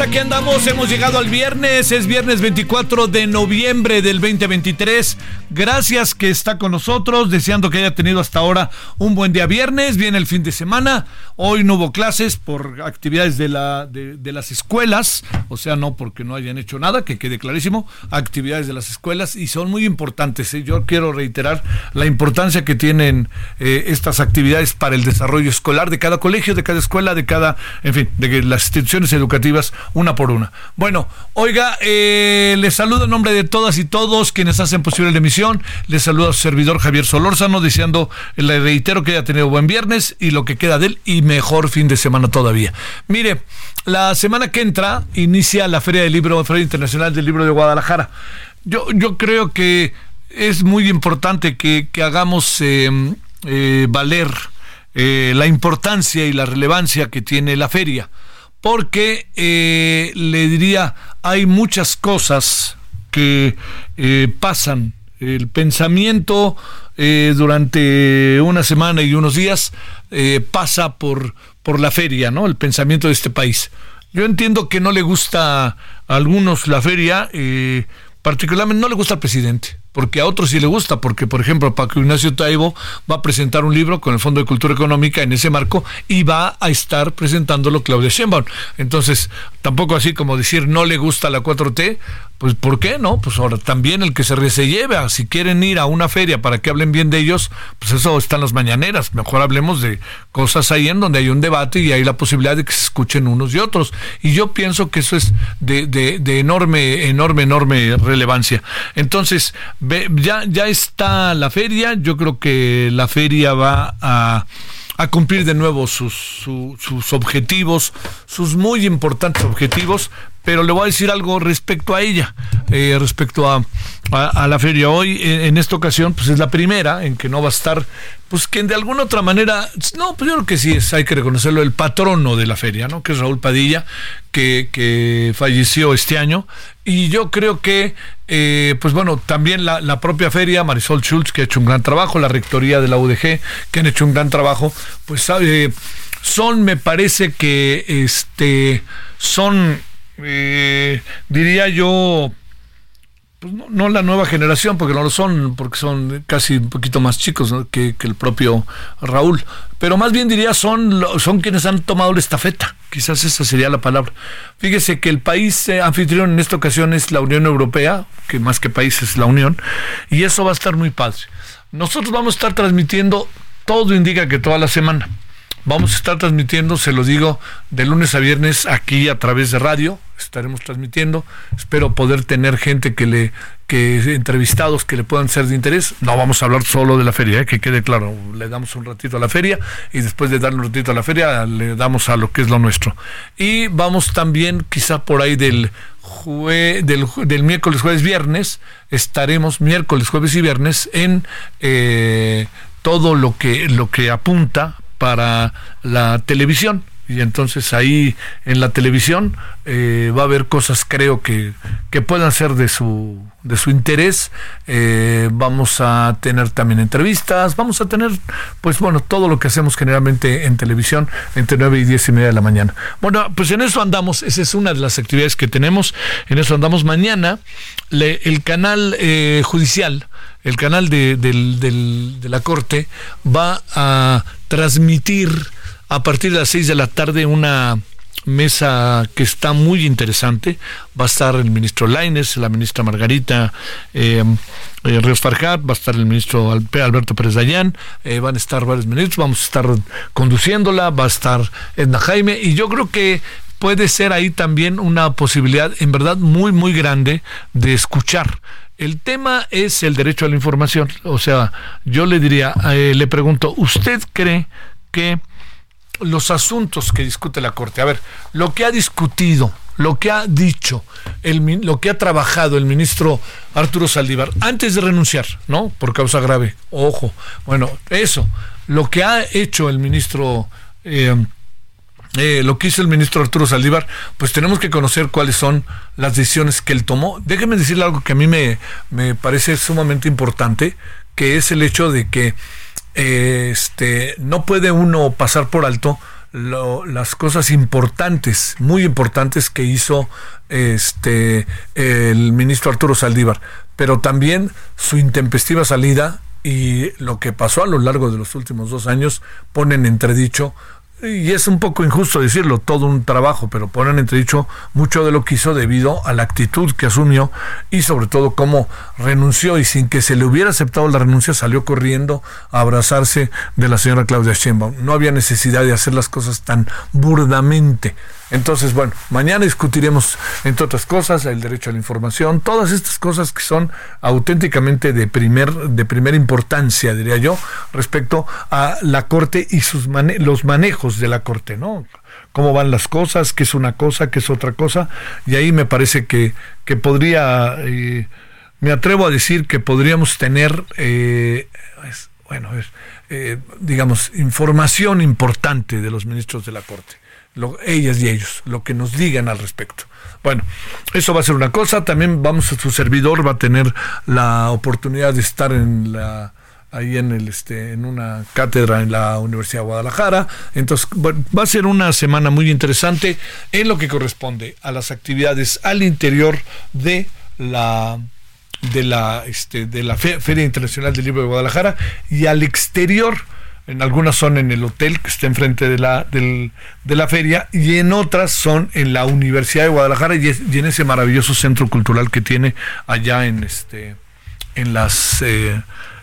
Aquí andamos, hemos llegado al viernes, es viernes 24 de noviembre del 2023. Gracias que está con nosotros, deseando que haya tenido hasta ahora un buen día viernes, viene el fin de semana, hoy no hubo clases por actividades de, la, de, las escuelas, o sea, no porque no hayan hecho nada, que quede clarísimo, actividades de las escuelas y son muy importantes. ¿eh? Yo quiero reiterar la importancia que tienen eh, estas actividades para el desarrollo escolar de cada colegio, de cada escuela, de cada, en fin, de las instituciones educativas una por una. Bueno, oiga, eh, les saludo en nombre de todas y todos quienes hacen posible la emisión. Les saludo a su servidor Javier Solórzano, deseando, le reitero que haya tenido buen viernes y lo que queda de él y mejor fin de semana todavía. Mire, la semana que entra inicia la Feria del Libro, Feria Internacional del Libro de Guadalajara. Yo, yo creo que es muy importante que, hagamos eh, eh, valer eh, la importancia y la relevancia que tiene la feria porque eh, le diría, hay muchas cosas que eh, pasan. El pensamiento eh, durante una semana y unos días pasa por, por la feria, ¿no? El pensamiento de este país. Yo entiendo que no le gusta a algunos la feria, particularmente no le gusta al presidente porque a otros sí le gusta, porque por ejemplo Paco Ignacio Taibo va a presentar un libro con el Fondo de Cultura Económica en ese marco y va a estar presentándolo Claudia Sheinbaum. Entonces, tampoco así como decir no le gusta la 4T, pues ¿por qué no? Pues ahora también el que se, se lleve, si quieren ir a una feria para que hablen bien de ellos, pues eso está en las mañaneras. Mejor hablemos de cosas ahí en donde hay un debate y hay la posibilidad de que se escuchen unos y otros. Y yo pienso que eso es de enorme, enorme, enorme relevancia. Entonces, ya, ya está la feria, yo creo que la feria va a cumplir de nuevo sus, sus objetivos, sus muy importantes objetivos, pero le voy a decir algo respecto a ella, eh, respecto a, a, la feria. Hoy, en, esta ocasión, pues es la primera en que no va a estar, pues que de alguna otra manera, no, pues yo creo que sí es, hay que reconocerlo, el patrono de la feria, ¿no? Que es Raúl Padilla, que, que falleció este año. Y yo creo que, eh, pues bueno, también la, propia feria, Marisol Schultz, que ha hecho un gran trabajo, la rectoría de la UDG, que han hecho un gran trabajo, pues sabe, son, me parece que, este, son eh, diría yo, pues no, la nueva generación, porque no lo son, porque son casi un poquito más chicos que, el propio Raúl, pero más bien diría son, son quienes han tomado la estafeta, quizás esa sería la palabra. Fíjese que el país eh, anfitrión en esta ocasión es la Unión Europea, que más que país es la Unión, y eso va a estar muy padre. Nosotros vamos a estar transmitiendo, todo indica que toda la semana. Vamos a estar transmitiendo, se lo digo, de lunes a viernes aquí a través de radio. Estaremos transmitiendo. Espero poder tener gente que le que entrevistados que le puedan ser de interés. No vamos a hablar solo de la feria, ¿eh? que quede claro. Le damos un ratito a la feria y después de darle un ratito a la feria le damos a lo que es lo nuestro. Y vamos también quizá por ahí del, del, del, miércoles, jueves, viernes, estaremos miércoles, jueves y viernes en eh, todo lo que, lo que apunta para la televisión. Y entonces ahí en la televisión eh, va a haber cosas creo que, que puedan ser de su de su interés. Eh, vamos a tener también entrevistas. Vamos a tener pues bueno todo lo que hacemos generalmente en televisión entre 9 y 10 y media de la mañana. Bueno pues en eso andamos. Esa es una de las actividades que tenemos. En eso andamos. Mañana el canal eh, judicial el canal de, de la corte va a transmitir a partir de las 6 de la tarde una mesa que está muy interesante. Va a estar el ministro Laines, la ministra Margarita eh, eh Ríos Farjat, va a estar el ministro Alberto Pérez Dayán, eh, van a estar varios ministros, vamos a estar conduciéndola, va a estar Edna Jaime, y yo creo que puede ser ahí también una posibilidad en verdad muy, muy grande de escuchar. El tema es el derecho a la información. O sea, yo le diría, eh, le pregunto, ¿usted cree que los asuntos que discute la Corte. A ver, lo que ha discutido, lo que ha dicho, lo que ha trabajado el ministro Arturo Saldívar antes de renunciar, ¿no? Por causa grave. Ojo. Bueno, eso, lo que ha hecho el ministro... Eh, eh, lo que hizo el ministro Arturo Saldívar, pues tenemos que conocer cuáles son las decisiones que él tomó. Déjeme decirle algo que a mí me, me parece sumamente importante, que es el hecho de que este, no puede uno pasar por alto las cosas importantes, muy importantes que hizo este, el ministro Arturo Saldívar, pero también su intempestiva salida y lo que pasó a lo largo de los últimos dos años ponen entredicho y es un poco injusto decirlo, todo un trabajo, pero ponen entredicho mucho de lo que hizo debido a la actitud que asumió y sobre todo cómo renunció y sin que se le hubiera aceptado la renuncia salió corriendo a abrazarse de la señora Claudia Sheinbaum. No había necesidad de hacer las cosas tan burdamente. Entonces, bueno, mañana discutiremos, entre otras cosas, el derecho a la información, todas estas cosas que son auténticamente de, primer, de primera importancia, diría yo, respecto a la Corte y sus los manejos de la Corte, ¿no? Cómo van las cosas, qué es una cosa, qué es otra cosa, y ahí me parece que, que podría, eh, me atrevo a decir que podríamos tener, eh, bueno, eh, digamos, información importante de los ministros de la Corte ellas y ellos, lo que nos digan al respecto. Bueno, eso va a ser una cosa. También vamos a su servidor, va a tener la oportunidad de estar en la ahí en el este en una cátedra en la Universidad de Guadalajara. Entonces, va a ser una semana muy interesante en lo que corresponde a las actividades al interior de la de la este de la Feria Internacional del Libro de Guadalajara y al exterior en algunas son en el hotel que está enfrente de la, de la feria y en otras son en la Universidad de Guadalajara y, en ese maravilloso centro cultural que tiene allá en este en las eh,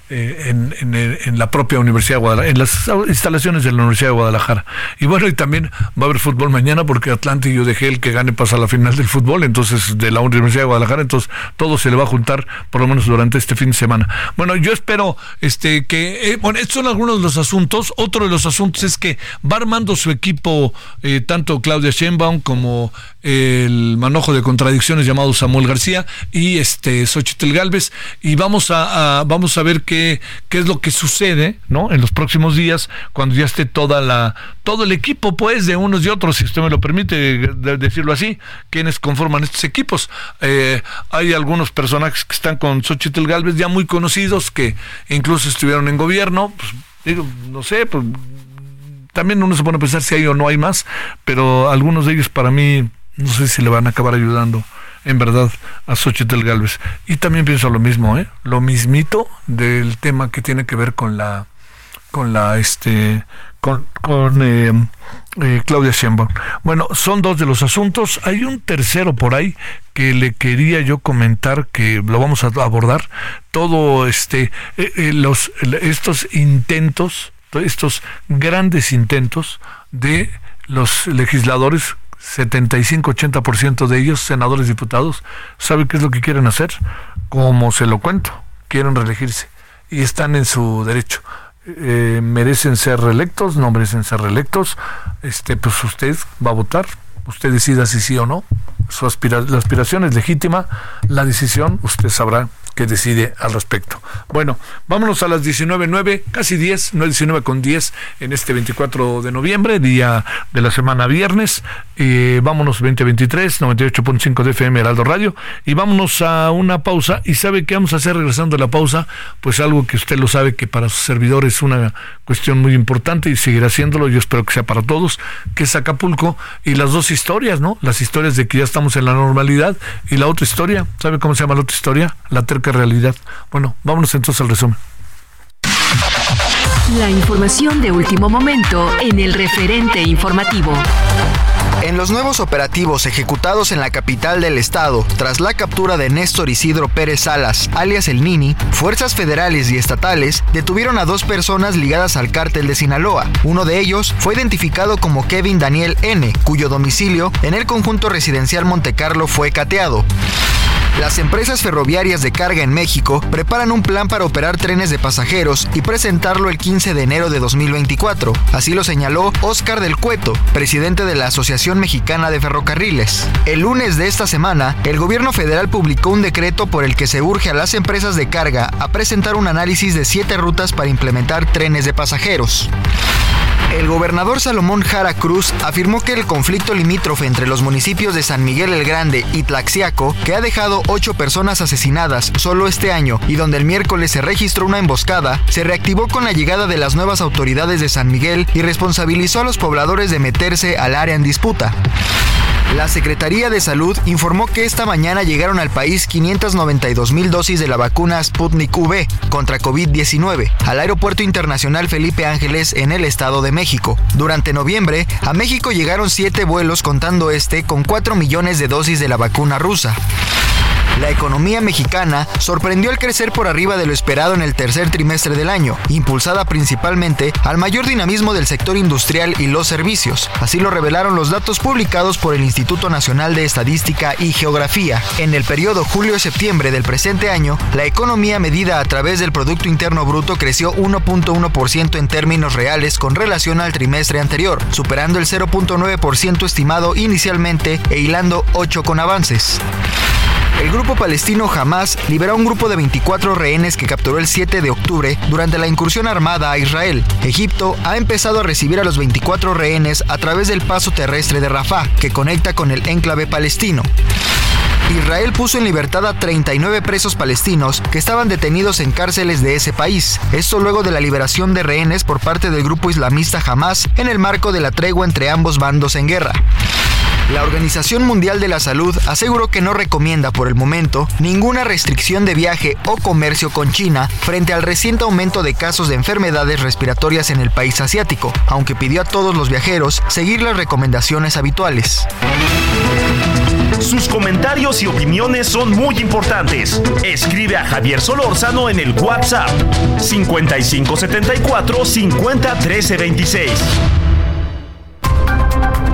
eh, en, la propia Universidad de Guadalajara, en las instalaciones de la Universidad de Guadalajara. Y bueno, y también va a haber fútbol mañana porque Atlante y yo dejé el que gane pasa a la final del fútbol, entonces de la Universidad de Guadalajara, entonces todo se le va a juntar por lo menos durante este fin de semana. Bueno, yo espero este que, eh, bueno, estos son algunos de los asuntos. Otro de los asuntos es que va armando su equipo eh, tanto Claudia Sheinbaum como el manojo de contradicciones llamado Samuel García y este Xochitl Galvez y vamos a, vamos a ver qué, qué es lo que sucede ¿no? en los próximos días cuando ya esté toda la todo el equipo pues de unos y otros si usted me lo permite decirlo así quienes conforman estos equipos eh, hay algunos personajes que están con Xochitl Galvez ya muy conocidos que incluso estuvieron en gobierno pues, digo no sé pues también uno se pone a pensar si hay o no hay más pero algunos de ellos para mí no sé si le van a acabar ayudando en verdad a Xochitl Galvez. Y también pienso lo mismo, ¿eh? Lo mismito del tema que tiene que ver con la con la este con, con eh, eh, Claudia Sheinbaum. Bueno, son dos de los asuntos. Hay un tercero por ahí que le quería yo comentar que lo vamos a abordar. Todo este eh, los estos intentos, estos grandes intentos de los legisladores 75-80% de ellos, senadores, diputados, ¿sabe qué es lo que quieren hacer? Como se lo cuento, quieren reelegirse y están en su derecho. Eh, merecen ser reelectos, no merecen ser reelectos, este, pues usted va a votar, usted decida si sí o no. Su la aspiración es legítima, la decisión usted sabrá que decide al respecto. Bueno, vámonos a las 19.09, casi 10, no 19 con 10 en este 24 de noviembre, día de la semana viernes. Eh, vámonos 2023, 98.5 de FM Heraldo Radio y vámonos a una pausa. ¿Y sabe qué vamos a hacer regresando a la pausa? Pues algo que usted lo sabe que para sus servidores es una cuestión muy importante y seguirá haciéndolo, yo espero que sea para todos, que es Acapulco y las dos historias, ¿no? Las historias de que ya estamos en la normalidad y la otra historia, ¿sabe cómo se llama la otra historia? La terca realidad. Bueno, vámonos entonces al resumen. La información de último momento en el referente informativo. En los nuevos operativos ejecutados en la capital del estado, tras la captura de Néstor Isidro Pérez Salas, alias El Nini, fuerzas federales y estatales detuvieron a dos personas ligadas al cártel de Sinaloa. Uno de ellos fue identificado como Kevin Daniel N., cuyo domicilio en el conjunto residencial Montecarlo fue cateado. Las empresas ferroviarias de carga en México preparan un plan para operar trenes de pasajeros y presentarlo el 15 de enero de 2024. Así lo señaló Oscar del Cueto, presidente de la Asociación Mexicana de Ferrocarriles. El lunes de esta semana, el gobierno federal publicó un decreto por el que se urge a las empresas de carga a presentar un análisis de siete rutas para implementar trenes de pasajeros. El gobernador Salomón Jara Cruz afirmó que el conflicto limítrofe entre los municipios de San Miguel el Grande y Tlaxiaco, que ha dejado ocho personas asesinadas solo este año y donde el miércoles se registró una emboscada, se reactivó con la llegada de las nuevas autoridades de San Miguel y responsabilizó a los pobladores de meterse al área en disputa. La Secretaría de Salud informó que esta mañana llegaron al país 592 mil dosis de la vacuna Sputnik V contra COVID-19 al Aeropuerto Internacional Felipe Ángeles en el Estado de México. Durante noviembre, a México llegaron siete vuelos contando este con 4 millones de dosis de la vacuna rusa. La economía mexicana sorprendió al crecer por arriba de lo esperado en el tercer trimestre del año, impulsada principalmente al mayor dinamismo del sector industrial y los servicios. Así lo revelaron los datos publicados por el Instituto Nacional de Estadística y Geografía. En el periodo julio-septiembre del presente año, la economía medida a través del Producto Interno Bruto creció 1.1% en términos reales con relación al trimestre anterior, superando el 0.9% estimado inicialmente e hilando 8 con avances. El grupo palestino Hamas liberó a un grupo de 24 rehenes que capturó el 7 de octubre durante la incursión armada a Israel. Egipto ha empezado a recibir a los 24 rehenes a través del paso terrestre de Rafah, que conecta con el enclave palestino. Israel puso en libertad a 39 presos palestinos que estaban detenidos en cárceles de ese país. Esto luego de la liberación de rehenes por parte del grupo islamista Hamas en el marco de la tregua entre ambos bandos en guerra. La Organización Mundial de la Salud aseguró que no recomienda por el momento ninguna restricción de viaje o comercio con China frente al reciente aumento de casos de enfermedades respiratorias en el país asiático, aunque pidió a todos los viajeros seguir las recomendaciones habituales. Sus comentarios y opiniones son muy importantes. Escribe a Javier Solórzano en el WhatsApp 5574 50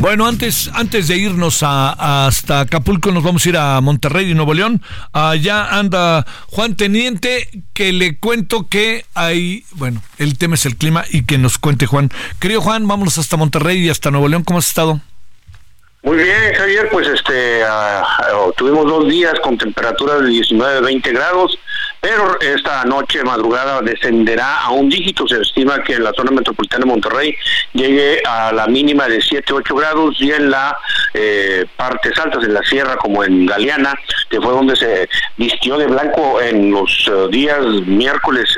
Bueno, antes, antes de irnos a, hasta Acapulco, nos vamos a ir a Monterrey y Nuevo León. Allá anda Juan Teniente, que le cuento que hay, bueno, el tema es el clima y que nos cuente Juan. Querido Juan, vámonos hasta Monterrey y hasta Nuevo León. ¿Cómo has estado? Muy bien, Javier, pues este, ah, tuvimos dos días con temperaturas de 19, 20 grados pero esta noche madrugada descenderá a un dígito. Se estima que en la zona metropolitana de Monterrey llegue a la mínima de 7, 8 grados y en la eh, partes altas, en la sierra como en Galeana, que fue donde se vistió de blanco en los eh, días miércoles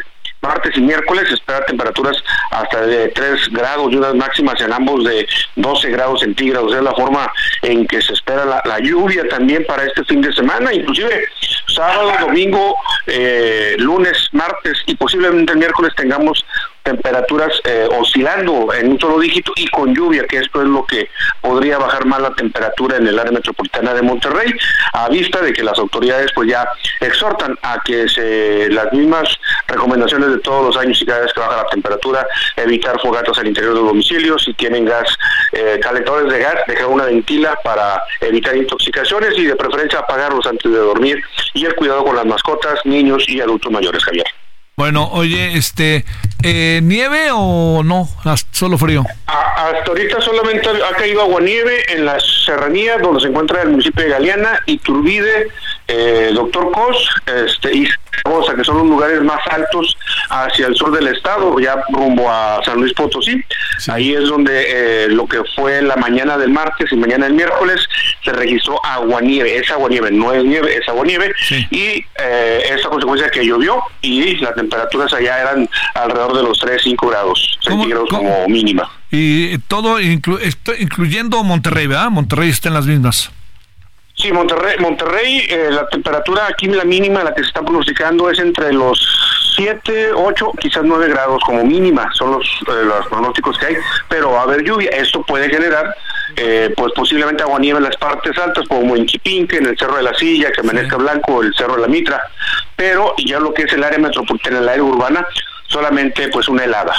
martes y miércoles espera temperaturas hasta de 3 grados y unas máximas en ambos de 12 grados centígrados. Es la forma en que se espera la, lluvia también para este fin de semana, inclusive sábado, domingo, eh, lunes, martes y posiblemente el miércoles tengamos temperaturas eh, oscilando en un solo dígito y con lluvia, que esto es lo que podría bajar más la temperatura en el área metropolitana de Monterrey, a vista de que las autoridades pues ya exhortan a que se las mismas recomendaciones de todos los años y cada vez que baja la temperatura, evitar fogatas al interior del domicilio, si tienen gas, eh, calentadores de gas, dejar una ventila para evitar intoxicaciones y de preferencia apagarlos antes de dormir y el cuidado con las mascotas, niños y adultos mayores, Javier. Bueno, oye, este, eh, ¿nieve o no? Solo frío. hasta ahorita solamente ha caído agua-nieve en las serranías donde se encuentra el municipio de Galeana, Iturbide, eh, Doctor Cos este, y Zaragoza, que son los lugares más altos hacia el sur del estado, ya rumbo a San Luis Potosí. Ahí es donde eh, lo que fue la mañana del martes y mañana del miércoles se registró agua-nieve. Es agua-nieve, no es nieve, es agua-nieve. Y eh, esa consecuencia que llovió y las temperaturas allá eran alrededor de los 3, 5 grados centígrados como mínima. Y todo, incluyendo Monterrey, ¿verdad? Monterrey está en las mismas. Sí, Monterrey, Monterrey eh, la temperatura aquí, la mínima, la que se está pronosticando es entre los 7, 8, quizás 9 grados como mínima, son los, eh, los pronósticos que hay, pero va a haber lluvia. Esto puede generar, eh, pues posiblemente agua nieve en las partes altas, como en Chipinque, en el Cerro de la Silla, que amanezca blanco, el Cerro de la Mitra, pero ya lo que es el área metropolitana, el área urbana, solamente pues una helada.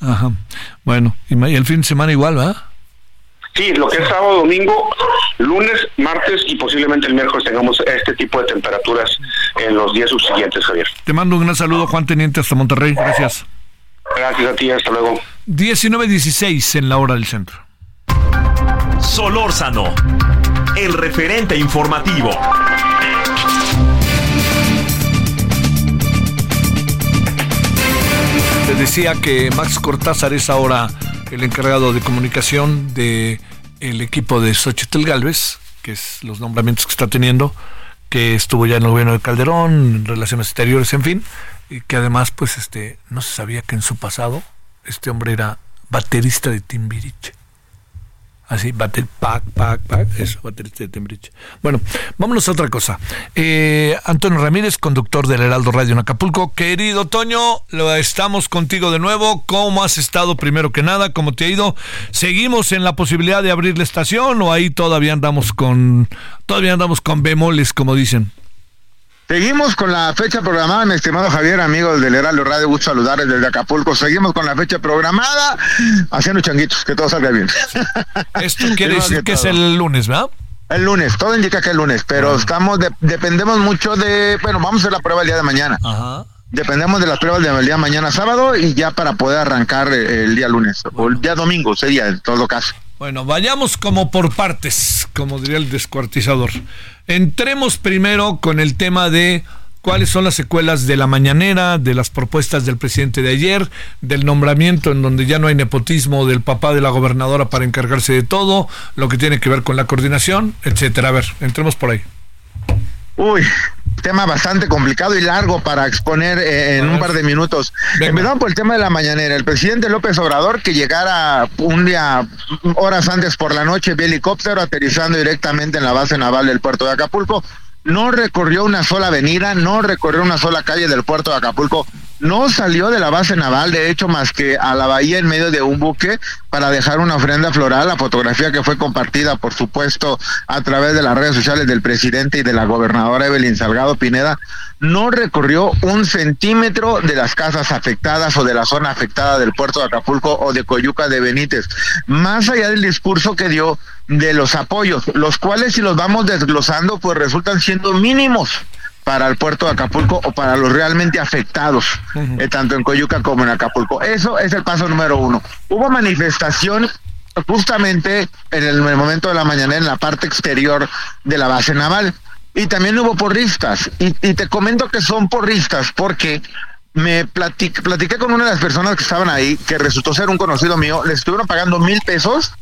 Ajá. Bueno, y el fin de semana igual, ¿verdad? Sí, lo que es sábado, domingo, lunes, martes y posiblemente el miércoles tengamos este tipo de temperaturas en los días subsiguientes, Javier. Te mando un gran saludo, Juan Teniente, hasta Monterrey. Gracias. Gracias a ti, hasta luego. 19.16 en la hora del centro. Solórzano, el referente informativo. Te decía que Max Cortázar es ahora el encargado de comunicación de el equipo de Xochitl Galvez, que es los nombramientos que está teniendo, que estuvo ya en el gobierno de Calderón, en relaciones exteriores, en fin, y que además, pues, este, no se sabía que en su pasado este hombre era baterista de Timbiriche. Así, bater, pac, pac, pac, eso, baterista de Timbiriche. Bueno, vámonos a otra cosa. Eh, Antonio Ramírez, conductor del Heraldo Radio en Acapulco. Querido Toño, lo estamos contigo de nuevo. ¿Cómo has estado primero que nada? ¿Cómo te ha ido? ¿Seguimos en la posibilidad de abrir la estación o ahí todavía andamos con, todavía andamos con bemoles, como dicen? Seguimos con la fecha programada, mi estimado Javier, amigo del Heraldo Radio, gusto saludarles desde Acapulco. Seguimos con la fecha programada, haciendo changuitos, que todo salga bien. Esto quiere decir que, es el lunes, ¿verdad? El lunes, todo indica que es el lunes, pero estamos, dependemos mucho de, bueno, vamos a hacer la prueba el día de mañana. Ajá. Dependemos de las pruebas del día de mañana sábado y ya para poder arrancar el día lunes, o el día domingo sería en todo caso. Bueno, vayamos como por partes, como diría el descuartizador. Entremos primero con el tema de cuáles son las secuelas de la mañanera, de las propuestas del presidente de ayer, del nombramiento en donde ya no hay nepotismo del papá de la gobernadora para encargarse de todo, lo que tiene que ver con la coordinación, etcétera. A ver, entremos por ahí. Uy, tema bastante complicado y largo para exponer eh, en un par de minutos. Empezamos por el tema de la mañanera. El presidente López Obrador, que llegara un día, horas antes por la noche, vía helicóptero aterrizando directamente en la base naval del puerto de Acapulco, no recorrió una sola avenida, no recorrió una sola calle del puerto de Acapulco, no salió de la base naval, de hecho, más que a la bahía en medio de un buque para dejar una ofrenda floral, la fotografía que fue compartida, por supuesto, a través de las redes sociales del presidente y de la gobernadora Evelyn Salgado Pineda, no recorrió un centímetro de las casas afectadas o de la zona afectada del puerto de Acapulco o de Coyuca de Benítez, más allá del discurso que dio de los apoyos, los cuales si los vamos desglosando, pues resultan siendo mínimos para el puerto de Acapulco o para los realmente afectados, eh, tanto en Coyuca como en Acapulco. Eso es el paso número uno. Hubo manifestación justamente en el, momento de la mañana en la parte exterior de la base naval. Y también hubo porristas. Y, y te comento que son porristas porque me platiqué, platiqué con una de las personas que estaban ahí, que resultó ser un conocido mío, le estuvieron pagando mil pesos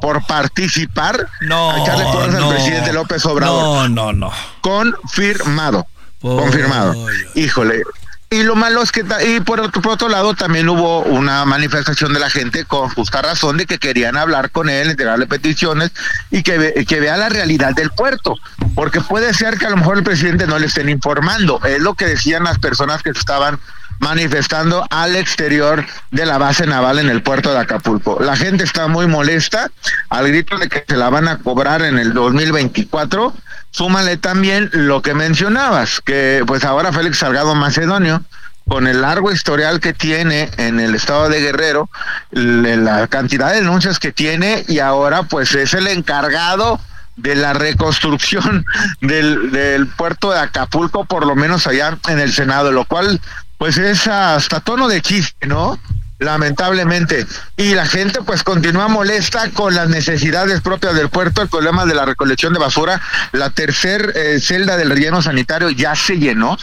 por participar no, a echarle porras al presidente López Obrador. No, no, no. Confirmado. confirmado. Híjole. Y lo malo es que, y por otro, por otro lado, también hubo una manifestación de la gente con justa razón de que querían hablar con él, entregarle peticiones y que, que vea la realidad del puerto. Porque puede ser que a lo mejor el presidente no le estén informando. Es lo que decían las personas que estaban manifestando al exterior de la base naval en el puerto de Acapulco. La gente está muy molesta al grito de que se la van a cobrar en el 2024. Súmale también lo que mencionabas, que pues ahora Félix Salgado Macedonio, con el largo historial que tiene en el estado de Guerrero, la cantidad de denuncias que tiene y ahora pues es el encargado de la reconstrucción del, del puerto de Acapulco, por lo menos allá en el Senado, lo cual pues es hasta tono de chiste, ¿no? Lamentablemente. Y la gente pues continúa molesta con las necesidades propias del puerto, el problema de la recolección de basura. La tercer eh, celda del relleno sanitario ya se llenó,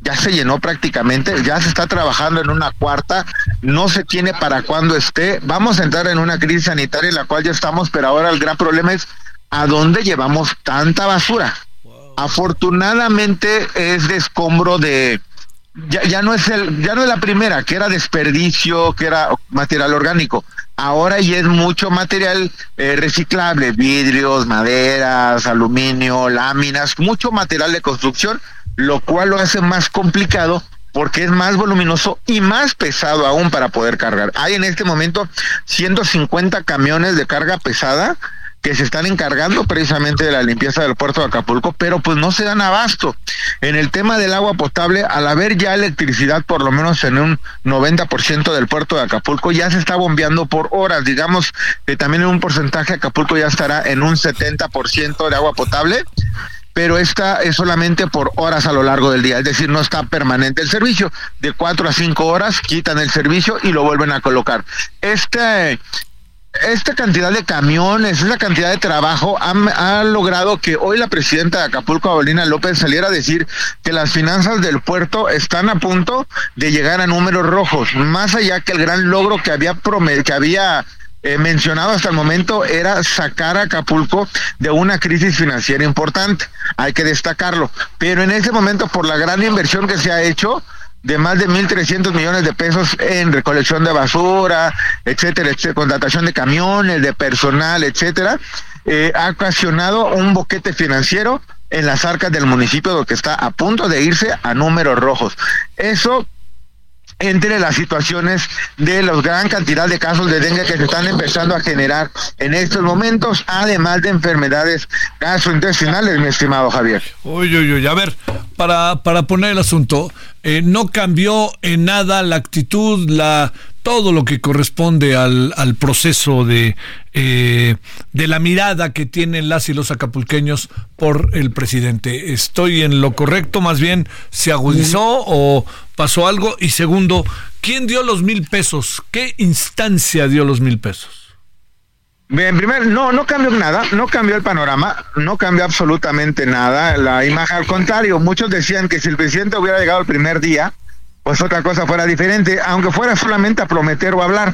ya se llenó prácticamente, ya se está trabajando en una cuarta, no se tiene para cuándo esté. Vamos a entrar en una crisis sanitaria en la cual ya estamos, pero ahora el gran problema es a dónde llevamos tanta basura. Afortunadamente es de escombro de ya, ya no es el, ya no es la primera, que era desperdicio, que era material orgánico. Ahora ya es mucho material eh, reciclable, vidrios, maderas, aluminio, láminas, mucho material de construcción, lo cual lo hace más complicado porque es más voluminoso y más pesado aún para poder cargar. Hay en este momento 150 camiones de carga pesada que se están encargando precisamente de la limpieza del puerto de Acapulco, pero pues no se dan abasto. En el tema del agua potable, al haber ya electricidad por lo menos en un 90% del puerto de Acapulco, ya se está bombeando por horas, digamos que también en un porcentaje Acapulco ya estará en un 70% de agua potable pero esta es solamente por horas a lo largo del día, es decir, no está permanente el servicio. De cuatro a cinco horas quitan el servicio y lo vuelven a colocar. Este esta cantidad de camiones, esa cantidad de trabajo ha, logrado que hoy la presidenta de Acapulco, Avelina López, saliera a decir que las finanzas del puerto están a punto de llegar a números rojos, más allá que el gran logro que había que había eh, mencionado hasta el momento era sacar a Acapulco de una crisis financiera importante, hay que destacarlo, pero en ese momento por la gran inversión que se ha hecho, de más de 1.300 millones de pesos en recolección de basura, etcétera, etcétera, contratación de camiones, de personal, etcétera, eh, ha ocasionado un boquete financiero en las arcas del municipio que está a punto de irse a números rojos. Eso entre las situaciones de la gran cantidad de casos de dengue que se están empezando a generar en estos momentos, además de enfermedades gastrointestinales, mi estimado Javier. Uy, uy, uy, a ver, para, para poner el asunto, eh, no cambió en nada la actitud, la todo lo que corresponde al, al proceso de, eh, de la mirada que tienen las y los acapulqueños por el presidente. ¿Estoy en lo correcto? Más bien, ¿se agudizó o pasó algo? Y segundo, ¿quién dio los mil pesos? ¿Qué instancia dio los mil pesos? Bien, primero, no, no cambió nada, no cambió el panorama, no cambió absolutamente nada. La imagen, al contrario, muchos decían que si el presidente hubiera llegado el primer día, pues otra cosa fuera diferente, aunque fuera solamente a prometer o hablar.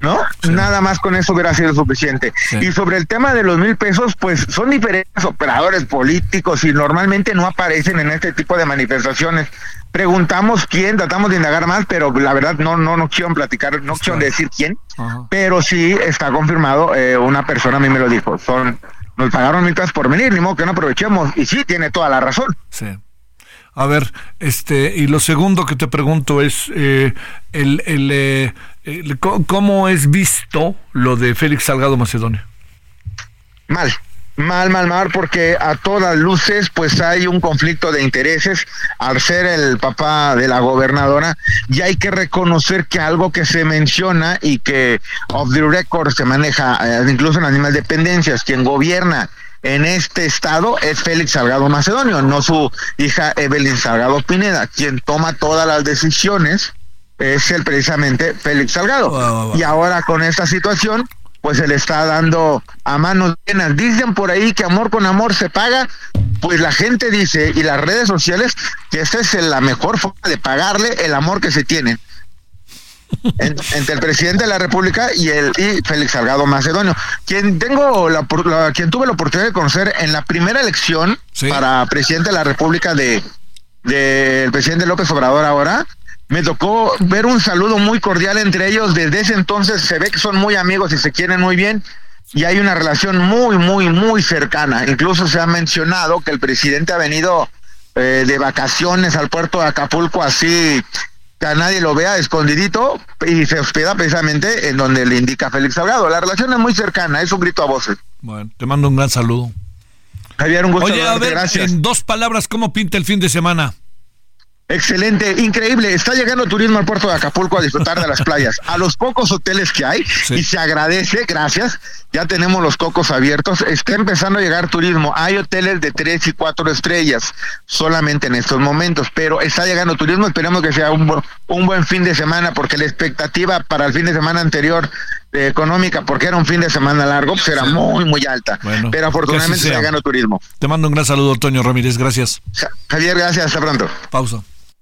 ¿no? Nada más con eso hubiera sido suficiente. Y sobre el tema de los mil pesos, pues son diferentes operadores políticos y normalmente no aparecen en este tipo de manifestaciones. Preguntamos quién, tratamos de indagar más, pero la verdad no no no quiero platicar, no quiero decir quién, pero sí está confirmado, eh, una persona a mí me lo dijo, son nos pagaron pesos por venir, ni modo que no aprovechemos, y sí, tiene toda la razón. Sí. A ver, este, y lo segundo que te pregunto es eh, el, el, eh, ¿cómo es visto lo de Félix Salgado Macedonio? Mal, mal, mal, mal, porque a todas luces pues hay un conflicto de intereses. Al ser el papá de la gobernadora y hay que reconocer que algo que se menciona y que off the record se maneja eh, incluso en las mismas dependencias, quien gobierna en este estado es Félix Salgado Macedonio, no su hija Evelyn Salgado Pineda, quien toma todas las decisiones es el precisamente Félix Salgado. Y ahora con esta situación, pues se le está dando a manos llenas. Dicen por ahí que amor con amor se paga, pues la gente dice y las redes sociales que esa es la mejor forma de pagarle el amor que se tiene. Entre el presidente de la República y el y Félix Salgado Macedonio, quien tengo la, quien tuve la oportunidad de conocer en la primera elección para presidente de la República de del presidente López Obrador ahora, me tocó ver un saludo muy cordial entre ellos. Desde ese entonces se ve que son muy amigos y se quieren muy bien. Y hay una relación muy, muy, muy cercana. Incluso se ha mencionado que el presidente ha venido eh, de vacaciones al puerto de Acapulco así que a nadie lo vea escondidito y se hospeda precisamente en donde le indica Félix Salgado. La relación es muy cercana, es un grito a voces. Bueno, te mando un gran saludo. Javier, un gusto. Oye, a ver, gracias. en dos palabras, ¿cómo pinta el fin de semana? Excelente, increíble. Está llegando turismo al puerto de Acapulco a disfrutar de las playas. A los pocos hoteles que hay, y se agradece, gracias. Ya tenemos los cocos abiertos. Está empezando a llegar turismo. Hay hoteles de tres y cuatro estrellas solamente en estos momentos, pero está llegando turismo. Esperemos que sea un, un buen fin de semana, porque la expectativa para el fin de semana anterior eh, económica, porque era un fin de semana largo, pues era muy, muy alta. pero afortunadamente está llegando turismo. Te mando un gran saludo, Antonio Ramírez. Gracias. Javier, gracias. Hasta pronto. Pausa.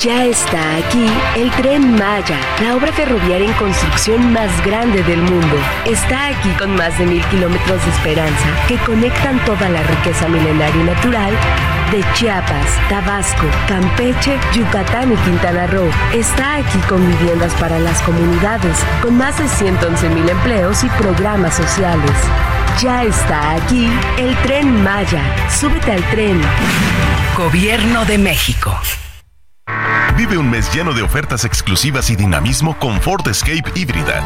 Ya está aquí el tren Maya, la obra ferroviaria en construcción más grande del mundo. Está aquí con más de mil kilómetros de esperanza que conectan toda la riqueza milenaria y natural de Chiapas, Tabasco, Campeche, Yucatán y Quintana Roo. Está aquí con viviendas para las comunidades, con más de 111 mil empleos y programas sociales. Ya está aquí el tren Maya. Súbete al tren. Gobierno de México. Vive un mes lleno de ofertas exclusivas y dinamismo con Ford Escape híbrida.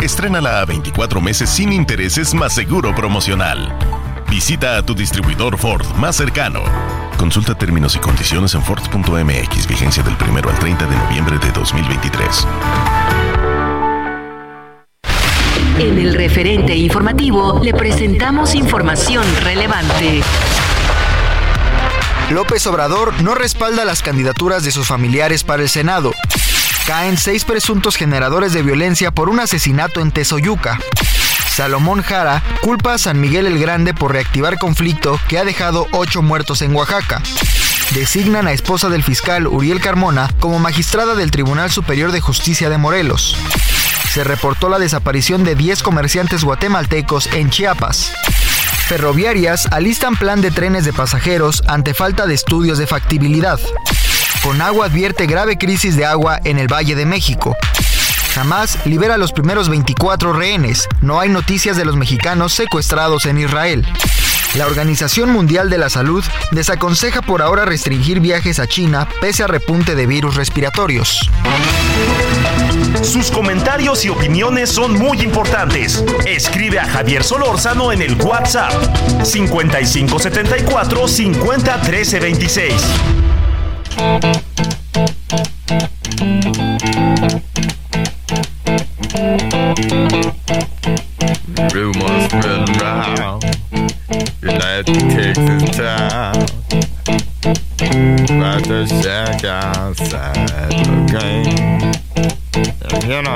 Estrénala a 24 meses sin intereses más seguro promocional. Visita a tu distribuidor Ford más cercano. Consulta términos y condiciones en Ford.mx, vigencia del 1 al 30 de noviembre de 2023. En el referente informativo le presentamos información relevante. López Obrador no respalda las candidaturas de sus familiares para el Senado. Caen seis presuntos generadores de violencia por un asesinato en Tezoyuca. Salomón Jara culpa a San Miguel el Grande por reactivar conflicto que ha dejado ocho muertos en Oaxaca. Designan a esposa del fiscal Uriel Carmona como magistrada del Tribunal Superior de Justicia de Morelos. Se reportó la desaparición de 10 comerciantes guatemaltecos en Chiapas. Ferroviarias alistan plan de trenes de pasajeros ante falta de estudios de factibilidad. Conagua advierte grave crisis de agua en el Valle de México. Jamás libera los primeros 24 rehenes. No hay noticias de los mexicanos secuestrados en Israel. La Organización Mundial de la Salud desaconseja por ahora restringir viajes a China pese a repunte de virus respiratorios. Sus comentarios y opiniones son muy importantes. Escribe a Javier Solórzano en el WhatsApp 5574 50 13 26.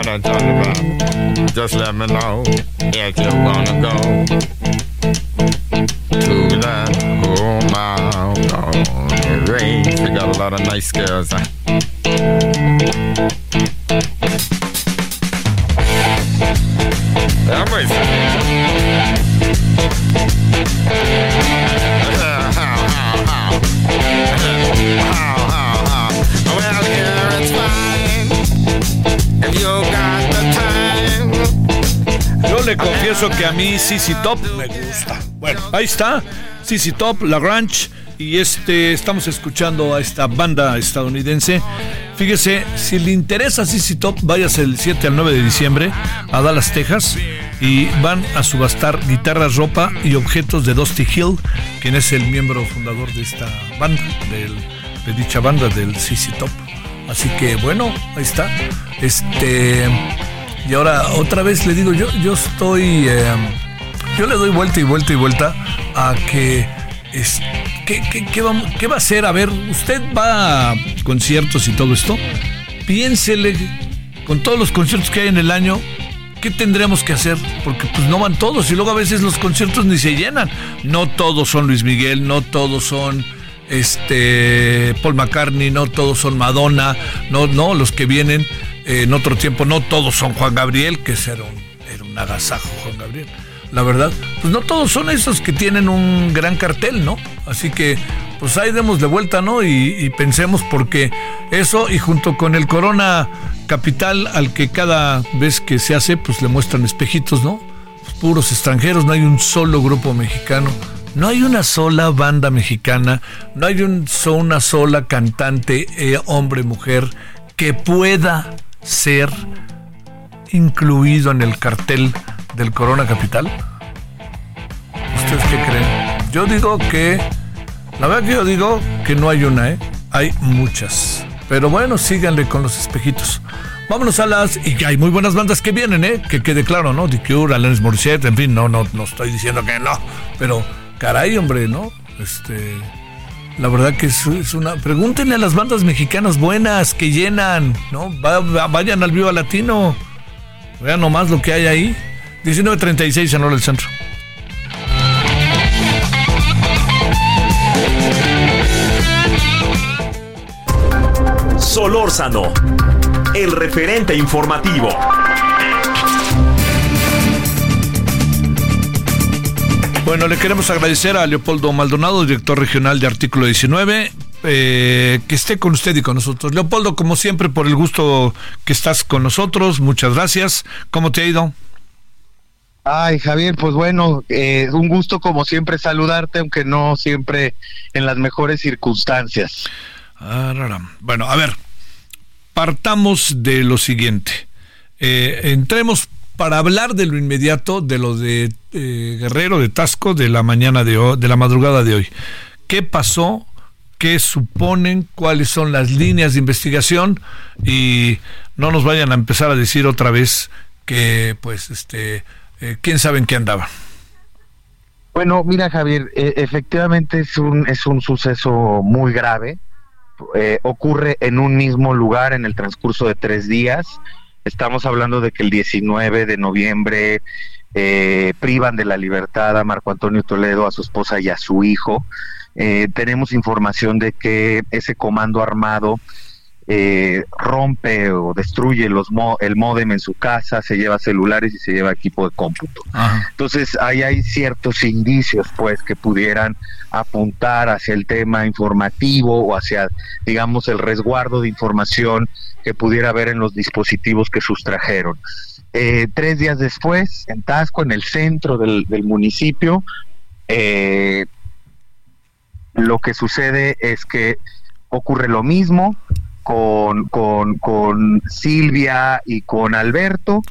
I'm talking about. Just let me know if you wanna go to that whole mile on. We got a lot of nice girls. Huh? le confieso que a mí CC Top me gusta. Bueno, ahí está. CC Top, La Ranch. Y este, estamos escuchando a esta banda estadounidense. Fíjese, si le interesa CC Top, váyase el 7 al 9 de diciembre a Dallas, Texas. Y van a subastar guitarras, ropa y objetos de Dusty Hill, quien es el miembro fundador de esta banda, de dicha banda del CC Top. Así que bueno, ahí está. Este. Y ahora otra vez le digo, yo, yo estoy. Eh, yo le doy vuelta y vuelta y vuelta a que. Es, ¿qué, qué, va, ¿Qué va a hacer? A ver, usted va a conciertos y todo esto. Piénsele con todos los conciertos que hay en el año, ¿qué tendremos que hacer? Porque pues no van todos y luego a veces los conciertos ni se llenan. No todos son Luis Miguel, no todos son este Paul McCartney, no todos son Madonna, no, no, los que vienen en otro tiempo, no todos son Juan Gabriel, que era un, era un agasajo Juan Gabriel. La verdad, pues no todos son esos que tienen un gran cartel, ¿no? Así que, pues ahí demos de vuelta, ¿no? Y, pensemos porque eso y junto con el Corona Capital al que cada vez que se hace, pues le muestran espejitos, ¿no? puros extranjeros, no hay un solo grupo mexicano no hay una sola banda mexicana, no hay una sola cantante, eh, hombre, mujer, que pueda ser incluido en el cartel del Corona Capital. ¿Ustedes qué creen? Yo digo que, la verdad que yo digo que no hay una, ¿eh? hay muchas. Pero bueno, síganle con los espejitos. Vámonos a las. Y hay muy buenas bandas que vienen, ¿eh? Que quede claro, ¿no? The Cure, Alanis Morissette, en fin, no, no, no estoy diciendo que no. Pero caray, hombre, ¿no? Este, la verdad que es, una... Pregúntenle a las bandas mexicanas buenas que llenan, ¿no? vayan al Viva Latino. Vean nomás lo que hay ahí. 1936 en Hora del Centro. Solórzano, el referente informativo. Bueno, le queremos agradecer a Leopoldo Maldonado, director regional de Artículo 19, eh, que esté con usted y con nosotros. Leopoldo, como siempre, por el gusto que estás con nosotros, muchas gracias. ¿Cómo te ha ido? Ay, Javier, pues bueno, eh, un gusto como siempre saludarte, aunque no siempre en las mejores circunstancias. Ah, bueno, a ver, partamos de lo siguiente. Eh, entremos para hablar de lo inmediato, de lo de eh, Guerrero, de Tasco, de la mañana de hoy, de la madrugada de hoy. ¿Qué pasó? ¿Qué suponen? ¿Cuáles son las líneas de investigación? Y no nos vayan a empezar a decir otra vez que, pues, este, eh, quién sabe en qué andaba. Bueno, mira Javier, e, efectivamente es un, es un suceso muy grave. Eh, ocurre en un mismo lugar en el transcurso de tres días. Estamos hablando de que el 19 de noviembre eh, privan de la libertad a Marco Antonio Toledo, a su esposa y a su hijo. Eh, tenemos información de que ese comando armado eh, rompe o destruye los el módem en su casa, se lleva celulares y se lleva equipo de cómputo. Entonces ahí hay ciertos indicios pues que pudieran apuntar hacia el tema informativo o hacia digamos el resguardo de información que pudiera haber en los dispositivos que sustrajeron. Eh, tres días después, en Tasco, en el centro del, municipio, eh, lo que sucede es que ocurre lo mismo con, con, Silvia y con Alberto.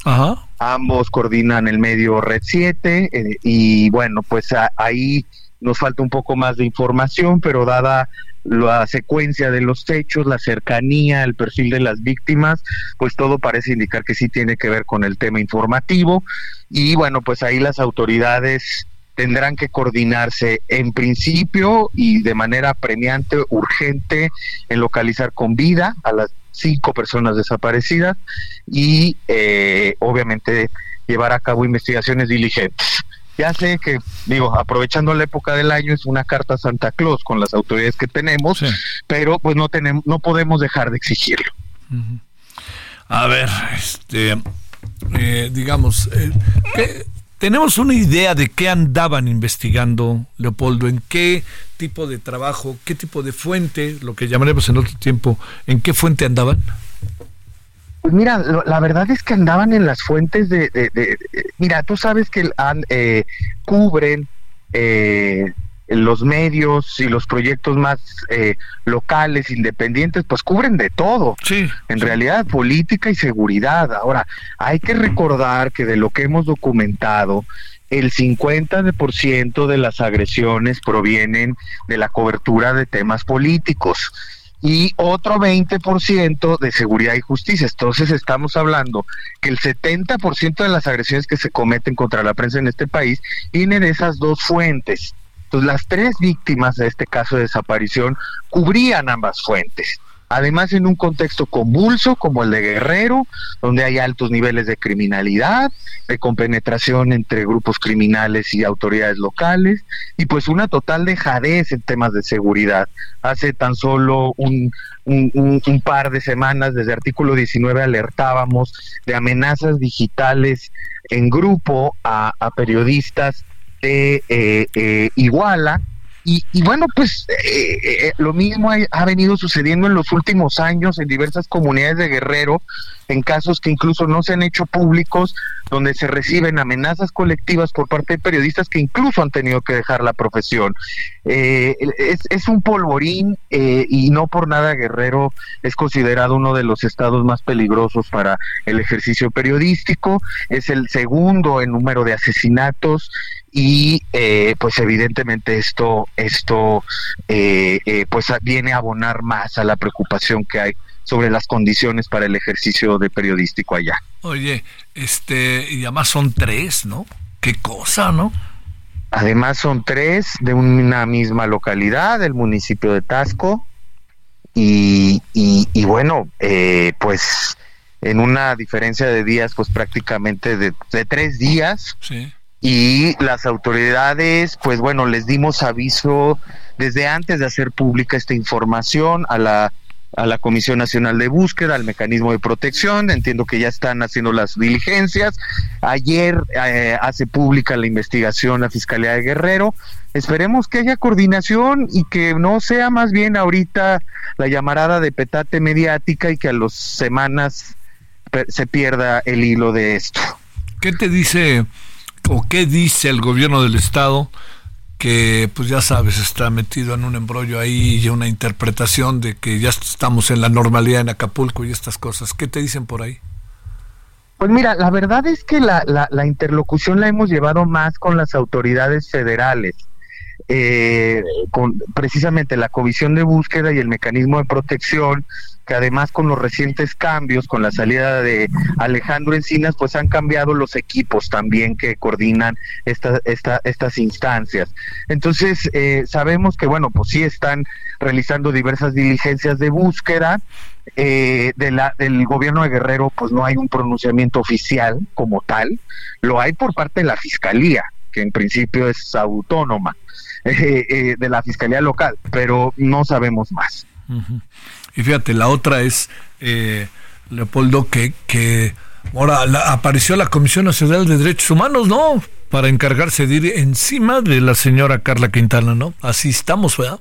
Ambos coordinan el medio Red 7 eh, y bueno, pues ahí nos falta un poco más de información, pero dada la secuencia de los hechos, la cercanía, el perfil de las víctimas, pues todo parece indicar que sí tiene que ver con el tema informativo y bueno, pues ahí las autoridades tendrán que coordinarse en principio y de manera premiante, urgente, en localizar con vida a las cinco personas desaparecidas y eh, obviamente llevar a cabo investigaciones diligentes. Ya sé que, digo, aprovechando la época del año es una carta Santa Claus con las autoridades que tenemos, pero pues no tenemos, no podemos dejar de exigirlo. A ver, este, eh, digamos, eh, tenemos una idea de qué andaban investigando, Leopoldo, en qué tipo de trabajo, qué tipo de fuente, lo que llamaremos en otro tiempo, en qué fuente andaban. Pues mira, la verdad es que andaban en las fuentes de, de, mira, tú sabes que eh, cubren eh, los medios y los proyectos más eh, locales, independientes, pues cubren de todo. Sí. En realidad, política y seguridad. Ahora, hay que recordar que de lo que hemos documentado, el 50% de las agresiones provienen de la cobertura de temas políticos y otro 20% de seguridad y justicia. Entonces estamos hablando que el 70% de las agresiones que se cometen contra la prensa en este país vienen de esas dos fuentes. Entonces las tres víctimas de este caso de desaparición cubrían ambas fuentes. Además, en un contexto convulso como el de Guerrero, donde hay altos niveles de criminalidad, de compenetración entre grupos criminales y autoridades locales, y pues una total dejadez en temas de seguridad. Hace tan solo un, un, par de semanas, desde artículo 19, alertábamos de amenazas digitales en grupo a, periodistas de eh, eh, Iguala, y, bueno, pues eh, lo mismo ha, venido sucediendo en los últimos años en diversas comunidades de Guerrero, en casos que incluso no se han hecho públicos, donde se reciben amenazas colectivas por parte de periodistas que incluso han tenido que dejar la profesión. Eh, es, es, un polvorín y no por nada Guerrero es considerado uno de los estados más peligrosos para el ejercicio periodístico, es el segundo en número de asesinatos y eh, pues evidentemente esto esto eh, eh, pues viene a abonar más a la preocupación que hay sobre las condiciones para el ejercicio de periodístico allá. Oye, este y además son tres, ¿no? Qué cosa, ¿no? Además son tres de una misma localidad, del municipio de Tasco y, y, bueno, pues en una diferencia de días, pues prácticamente de, de tres días. Sí y las autoridades, pues bueno, les dimos aviso desde antes de hacer pública esta información a la a la Comisión Nacional de Búsqueda, al mecanismo de protección, entiendo que ya están haciendo las diligencias. Ayer eh, hace pública la investigación la Fiscalía de Guerrero. Esperemos que haya coordinación y que no sea más bien ahorita la llamarada de petate mediática y que a las semanas se pierda el hilo de esto. ¿Qué te dice o qué dice el gobierno del estado que pues ya sabes está metido en un embrollo ahí y una interpretación de que ya estamos en la normalidad en Acapulco y estas cosas. ¿Qué te dicen por ahí? Pues mira, la verdad es que la, la, interlocución la hemos llevado más con las autoridades federales. Eh, con precisamente la comisión de búsqueda y el mecanismo de protección que además con los recientes cambios, con la salida de Alejandro Encinas, pues han cambiado los equipos también que coordinan esta, esta, estas instancias. Entonces, eh, sabemos que, bueno, pues sí están realizando diversas diligencias de búsqueda. Eh, del gobierno de Guerrero, pues no hay un pronunciamiento oficial como tal, lo hay por parte de la Fiscalía, que en principio es autónoma, eh, de la Fiscalía local, pero no sabemos más. Y fíjate, la otra es, eh, Leopoldo, que, que ahora apareció la Comisión Nacional de Derechos Humanos, ¿no? Para encargarse de ir encima de la señora Carla Quintana, ¿no? Así estamos, ¿verdad?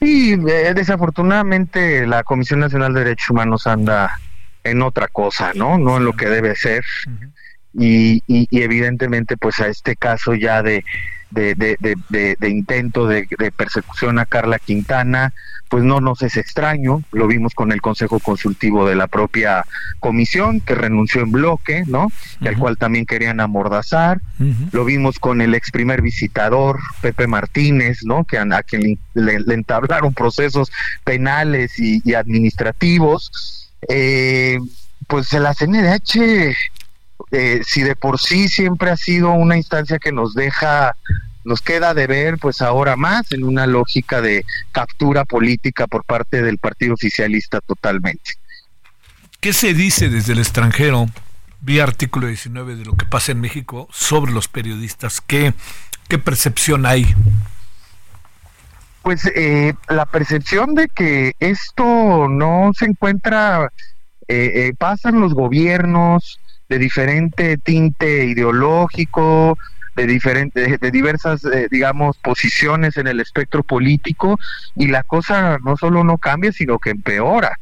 Sí, eh, desafortunadamente la Comisión Nacional de Derechos Humanos anda en otra cosa, ¿no? No en lo que debe ser. Y, y, evidentemente, pues a este caso ya de, de, de, de intento de, persecución a Carla Quintana, pues no nos es extraño, lo vimos con el Consejo Consultivo de la propia comisión, que renunció en bloque, ¿no? Y al cual también querían amordazar, lo vimos con el ex primer visitador, Pepe Martínez, ¿no? Que a, quien le, entablaron procesos penales y, administrativos. Eh, pues la CNDH, eh, si de por sí siempre ha sido una instancia que nos deja nos queda de ver, pues ahora más, en una lógica de captura política por parte del Partido Oficialista totalmente. ¿Qué se dice desde el extranjero, vía artículo 19, de lo que pasa en México sobre los periodistas? ¿Qué, qué percepción hay? Pues eh, la percepción de que esto no se encuentra, eh, eh, pasan los gobiernos de diferente tinte ideológico, de diferentes, de diversas, eh, digamos, posiciones en el espectro político y la cosa no solo no cambia, sino que empeora.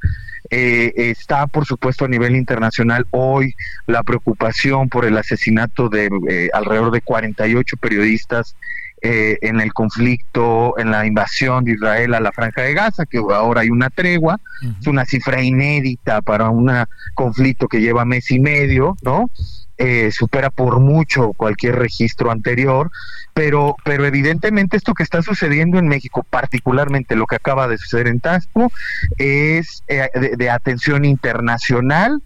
Eh, está, por supuesto, a nivel internacional hoy la preocupación por el asesinato de eh, alrededor de 48 periodistas eh, en el conflicto, en la invasión de Israel a la Franja de Gaza, que ahora hay una tregua, es una cifra inédita para un conflicto que lleva mes y medio, ¿no? Eh, supera por mucho cualquier registro anterior, pero, pero evidentemente esto que está sucediendo en México, particularmente lo que acaba de suceder en Tasco, es eh, de, atención internacional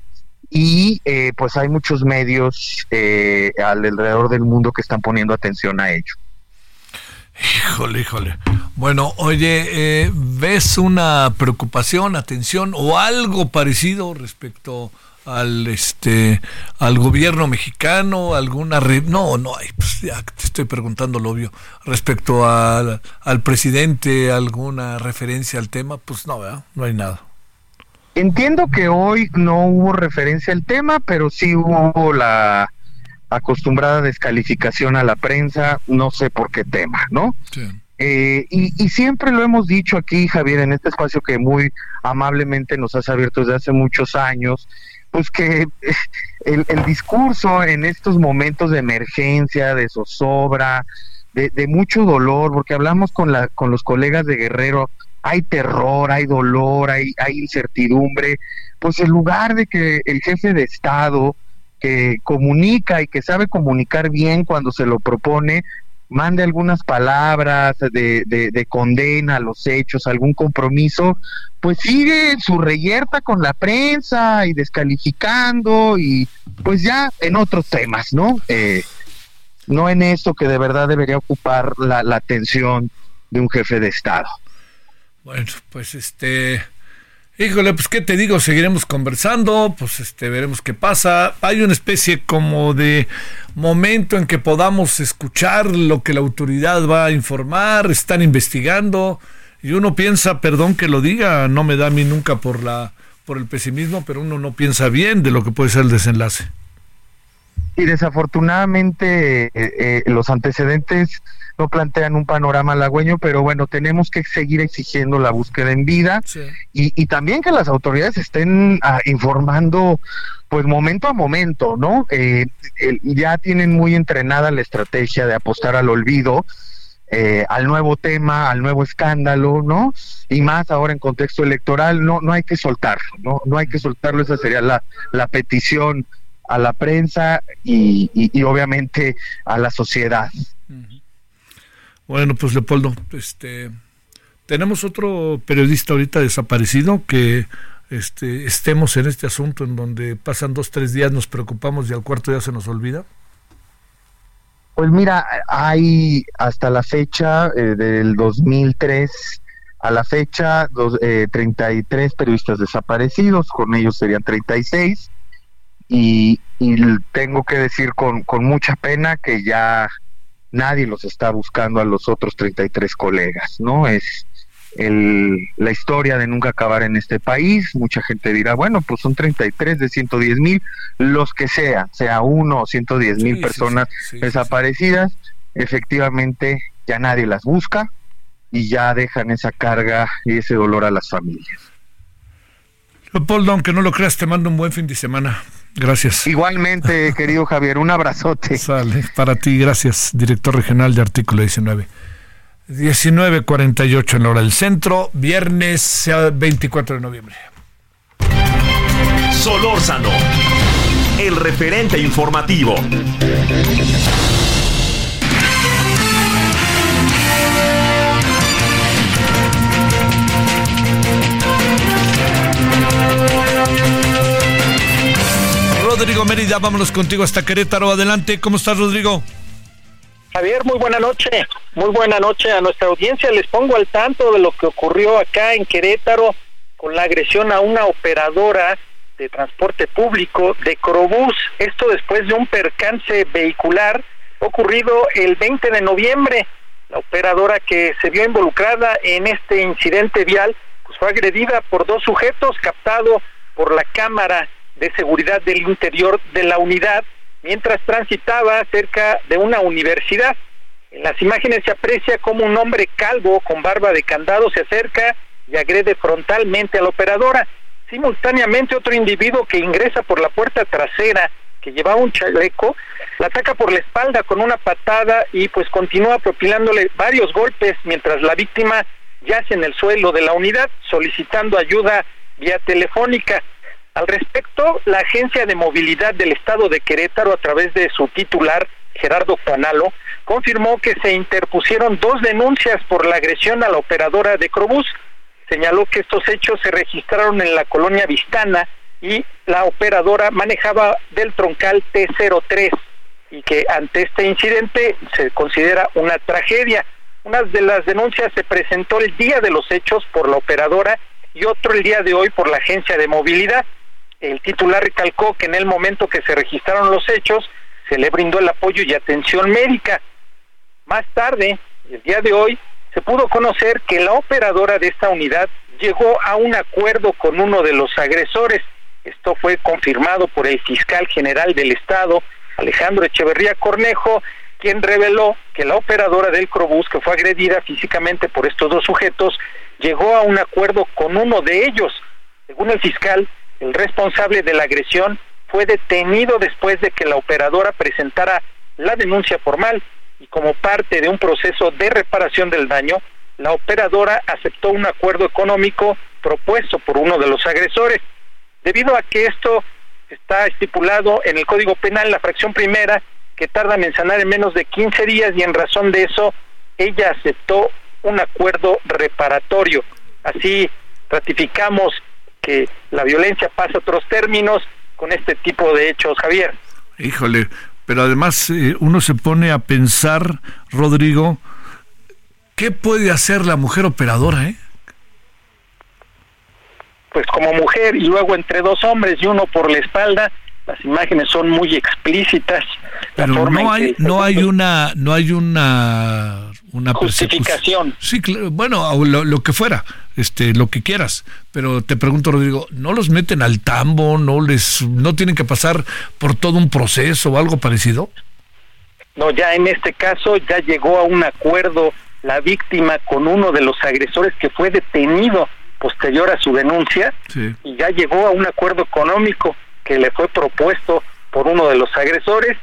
y pues hay muchos medios alrededor del mundo que están poniendo atención a ello. Híjole, híjole. Bueno, oye, eh, ¿ves una preocupación, atención o algo parecido respecto al este al gobierno mexicano, alguna no, no hay, pues ya te estoy preguntando lo obvio, respecto al, al presidente, alguna referencia al tema, pues no, ¿verdad? No hay nada. Entiendo que hoy no hubo referencia al tema, pero sí hubo la acostumbrada descalificación a la prensa, no sé por qué tema, ¿no? Eh, y, siempre lo hemos dicho aquí, Javier, en este espacio que muy amablemente nos has abierto desde hace muchos años, pues que el, discurso en estos momentos de emergencia, de zozobra, de, de, mucho dolor, porque hablamos con, la, con los colegas de Guerrero, hay terror, hay dolor, hay, hay incertidumbre, pues en lugar de que el jefe de Estado, que comunica y que sabe comunicar bien cuando se lo propone, mande algunas palabras de, de, condena a los hechos, algún compromiso, pues sigue su reyerta con la prensa y descalificando y pues ya en otros temas, ¿no? Eh, no en esto que de verdad debería ocupar la, la atención de un jefe de Estado. Bueno, pues este Híjole, pues qué te digo, seguiremos conversando, pues este veremos qué pasa. Hay una especie como de momento en que podamos escuchar lo que la autoridad va a informar, están investigando y uno piensa, perdón que lo diga, no me da a mí nunca por la por el pesimismo, pero uno no piensa bien de lo que puede ser el desenlace. Y desafortunadamente eh, eh, los antecedentes no plantean un panorama halagüeño, pero bueno, tenemos que seguir exigiendo la búsqueda en vida y, también que las autoridades estén ah, informando pues momento a momento, ¿no? Eh, ya tienen muy entrenada la estrategia de apostar al olvido, eh, al nuevo tema, al nuevo escándalo, ¿no? Y más ahora en contexto electoral, no, no hay que soltarlo, ¿no? No hay que soltarlo, esa sería la, la petición a la prensa y, y, obviamente a la sociedad. Bueno, pues Leopoldo, este, tenemos otro periodista ahorita desaparecido que este, estemos en este asunto en donde pasan dos, tres días, nos preocupamos y al cuarto ya se nos olvida. Pues mira, hay hasta la fecha eh, del 2003 a la fecha dos, eh, 33 periodistas desaparecidos, con ellos serían 36 y, y tengo que decir con, con mucha pena que ya nadie los está buscando a los otros 33 colegas, ¿no? Es el, la historia de nunca acabar en este país. Mucha gente dirá, bueno, pues son 33 de 110 mil, los que sea, sea uno o 110 mil personas desaparecidas, efectivamente ya nadie las busca y ya dejan esa carga y ese dolor a las familias. Leopoldo, aunque no lo creas, te mando un buen fin de semana. Gracias. Igualmente, querido Javier, un abrazote. Sale, para ti, gracias, director regional de Artículo 19. 19.48 en la hora del centro, viernes 24 de noviembre. Solórzano, el referente informativo. Rodrigo Mérida, vámonos contigo hasta Querétaro. Adelante, ¿cómo estás, Rodrigo? Javier, muy buena noche. Muy buena noche a nuestra audiencia. Les pongo al tanto de lo que ocurrió acá en Querétaro con la agresión a una operadora de transporte público de Crobús. Esto después de un percance vehicular ocurrido el 20 de noviembre. La operadora que se vio involucrada en este incidente vial pues fue agredida por dos sujetos captado por la cámara de seguridad del interior de la unidad mientras transitaba cerca de una universidad. En las imágenes se aprecia como un hombre calvo con barba de candado se acerca y agrede frontalmente a la operadora. Simultáneamente otro individuo que ingresa por la puerta trasera, que llevaba un chaleco, la ataca por la espalda con una patada y pues continúa propinándole varios golpes mientras la víctima yace en el suelo de la unidad solicitando ayuda vía telefónica. Al respecto, la Agencia de Movilidad del Estado de Querétaro, a través de su titular, Gerardo Canalo, confirmó que se interpusieron dos denuncias por la agresión a la operadora de Crobús. Señaló que estos hechos se registraron en la colonia Vistana y la operadora manejaba del troncal T03 y que ante este incidente se considera una tragedia. Una de las denuncias se presentó el día de los hechos por la operadora y otro el día de hoy por la agencia de movilidad. El titular recalcó que en el momento que se registraron los hechos se le brindó el apoyo y atención médica. Más tarde, el día de hoy, se pudo conocer que la operadora de esta unidad llegó a un acuerdo con uno de los agresores. Esto fue confirmado por el fiscal general del estado, Alejandro Echeverría Cornejo, quien reveló que la operadora del Crobús, que fue agredida físicamente por estos dos sujetos, llegó a un acuerdo con uno de ellos. Según el fiscal, el responsable de la agresión fue detenido después de que la operadora presentara la denuncia formal y como parte de un proceso de reparación del daño, la operadora aceptó un acuerdo económico propuesto por uno de los agresores. Debido a que esto está estipulado en el Código Penal, la fracción primera, que tarda en sanar en menos de 15 días y en razón de eso, ella aceptó un acuerdo reparatorio. Así ratificamos que la violencia pasa a otros términos con este tipo de hechos, Javier. Híjole, pero además eh, uno se pone a pensar, Rodrigo, ¿qué puede hacer la mujer operadora, eh? Pues como mujer y luego entre dos hombres y uno por la espalda, las imágenes son muy explícitas. Pero no hay, no hay una, no hay una, una justificación. Sí, bueno, lo, lo, que fuera, este, lo que quieras. Pero te pregunto, Rodrigo, ¿no los meten al tambo? ¿No les, no tienen que pasar por todo un proceso o algo parecido? No, ya en este caso ya llegó a un acuerdo la víctima con uno de los agresores que fue detenido posterior a su denuncia y ya llegó a un acuerdo económico que le fue propuesto por uno de los agresores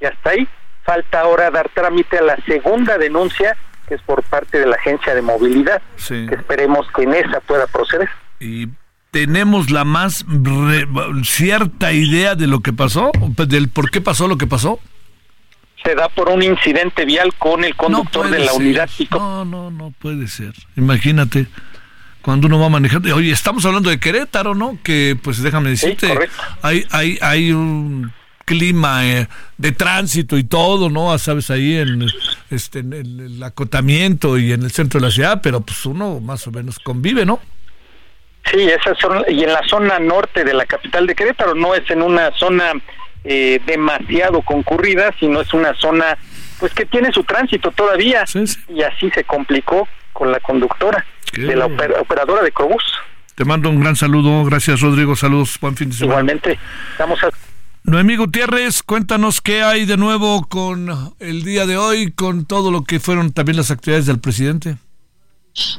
y hasta ahí falta ahora dar trámite a la segunda denuncia que es por parte de la agencia de movilidad. Que esperemos que en esa pueda proceder. Y tenemos la más cierta idea de lo que pasó del por qué pasó lo que pasó se da por un incidente vial con el conductor de la unidad no no no puede ser. Imagínate cuando uno va manejando. Oye, estamos hablando de Querétaro, ¿no? Que, pues déjame decirte, hay, hay, hay un clima eh, de tránsito y todo, ¿no? Ah, sabes, ahí en, este, en el, acotamiento y en el centro de la ciudad, pero pues uno más o menos convive, ¿no? Sí, esa zona, y en la zona norte de la capital de Querétaro, no es en una zona eh, demasiado concurrida, sino es una zona pues que tiene su tránsito todavía y así se complicó con la conductora de la operadora de Cobus. Te mando un gran saludo, gracias Rodrigo, saludos, buen fin de semana. Igualmente, estamos a... Noemí Gutiérrez, cuéntanos qué hay de nuevo con el día de hoy, con todo lo que fueron también las actividades del presidente.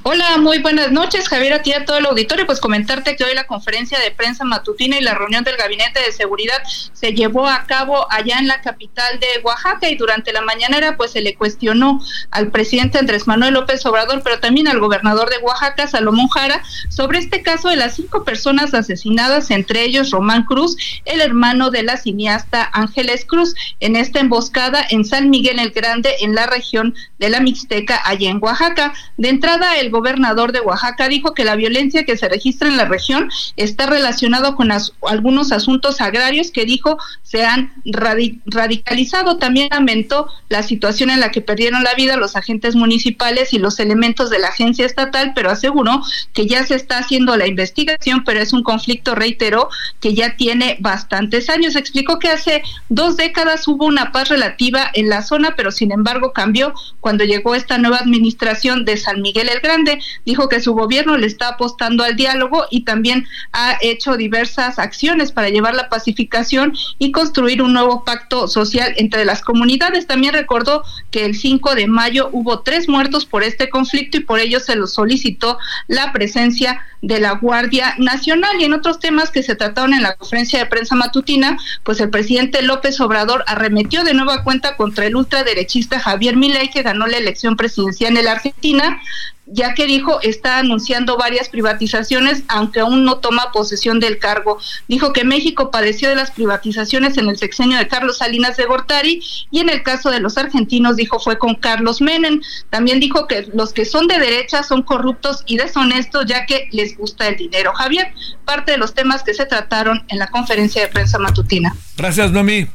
Hola, muy buenas noches, Javier, a ti a todo el auditorio. Pues comentarte que hoy la conferencia de prensa matutina y la reunión del Gabinete de Seguridad se llevó a cabo allá en la capital de Oaxaca y durante la mañanera pues se le cuestionó al presidente Andrés Manuel López Obrador, pero también al gobernador de Oaxaca, Salomón Jara, sobre este caso de las cinco personas asesinadas, entre ellos Román Cruz, el hermano de la cineasta Ángeles Cruz, en esta emboscada en San Miguel el Grande, en la región de la Mixteca, allá en Oaxaca. De entrada, el gobernador de Oaxaca dijo que la violencia que se registra en la región está relacionado con algunos asuntos agrarios que dijo se han radicalizado. También lamentó la situación en la que perdieron la vida los agentes municipales y los elementos de la agencia estatal, pero aseguró que ya se está haciendo la investigación, pero es un conflicto, reiteró, que ya tiene bastantes años. Explicó que hace dos décadas hubo una paz relativa en la zona, pero sin embargo cambió cuando llegó esta nueva administración de San Miguel Grande. Dijo que su gobierno le está apostando al diálogo y también ha hecho diversas acciones para llevar la pacificación y construir un nuevo pacto social entre las comunidades. También recordó que el 5 de mayo hubo tres muertos por este conflicto y por ello se lo solicitó la presencia de la Guardia Nacional. Y en otros temas que se trataron en la conferencia de prensa matutina, pues el presidente López Obrador arremetió de nueva cuenta contra el ultraderechista Javier Milei, que ganó la elección presidencial en la Argentina, ya que dijo está anunciando varias privatizaciones, aunque aún no toma posesión del cargo. Dijo que México padeció de las privatizaciones en el sexenio de Carlos Salinas de Gortari y en el caso de los argentinos dijo fue con Carlos Menem. También dijo que los que son de derecha son corruptos y deshonestos ya que les gusta el dinero. Javier, parte de los temas que se trataron en la conferencia de prensa matutina. Gracias, Noemí.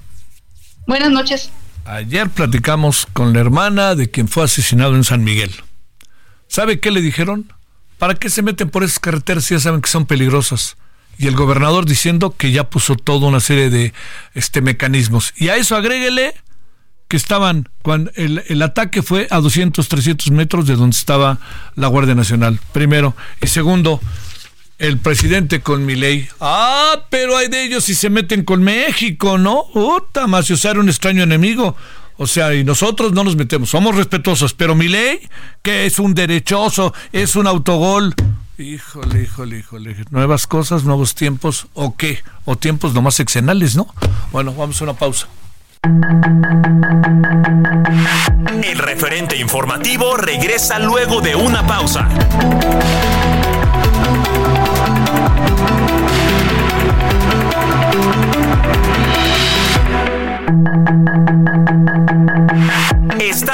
Buenas noches. Ayer platicamos con la hermana de quien fue asesinado en San Miguel. ¿Sabe qué le dijeron? ¿Para qué se meten por esas carreteras si ya saben que son peligrosas? Y el gobernador diciendo que ya puso toda una serie de este, mecanismos. Y a eso agréguele que estaban, cuando el, el, ataque fue a 200, 300 metros de donde estaba la Guardia Nacional, primero. Y segundo, el presidente con mi ley. Ah, pero hay de ellos si se meten con México, ¿no? Puta, más usar un extraño enemigo. O sea, y nosotros no nos metemos, somos respetuosos, pero mi ley, que es un derechoso, es un autogol. Híjole, híjole, híjole. Nuevas cosas, nuevos tiempos, o qué? O tiempos nomás exenales, ¿no? Bueno, vamos a una pausa. El referente informativo regresa luego de una pausa.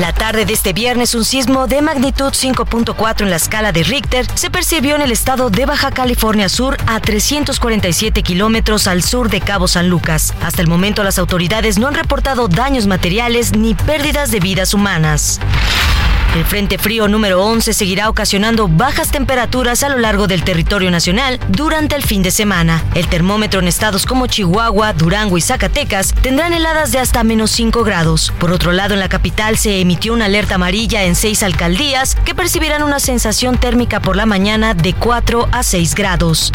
La tarde de este viernes, un sismo de magnitud 5.4 en la escala de Richter se percibió en el estado de Baja California Sur, a 347 kilómetros al sur de Cabo San Lucas. Hasta el momento, las autoridades no han reportado daños materiales ni pérdidas de vidas humanas. El Frente Frío número 11 seguirá ocasionando bajas temperaturas a lo largo del territorio nacional durante el fin de semana. El termómetro en estados como Chihuahua, Durango y Zacatecas tendrán heladas de hasta menos 5 grados. Por otro lado, en la capital se emitió una alerta amarilla en seis alcaldías que percibirán una sensación térmica por la mañana de 4 a 6 grados.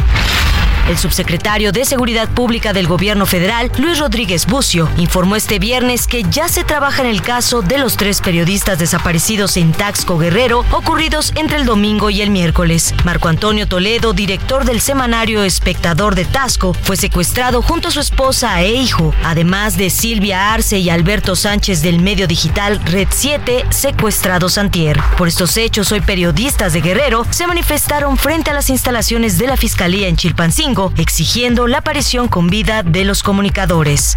El subsecretario de Seguridad Pública del Gobierno Federal, Luis Rodríguez Bucio, informó este viernes que ya se trabaja en el caso de los tres periodistas desaparecidos en Taxco Guerrero, ocurridos entre el domingo y el miércoles. Marco Antonio Toledo, director del semanario Espectador de Tasco, fue secuestrado junto a su esposa e hijo, además de Silvia Arce y Alberto Sánchez del medio digital Red 7, secuestrados antier. Por estos hechos, hoy periodistas de Guerrero se manifestaron frente a las instalaciones de la Fiscalía en Chilpancingo exigiendo la aparición con vida de los comunicadores.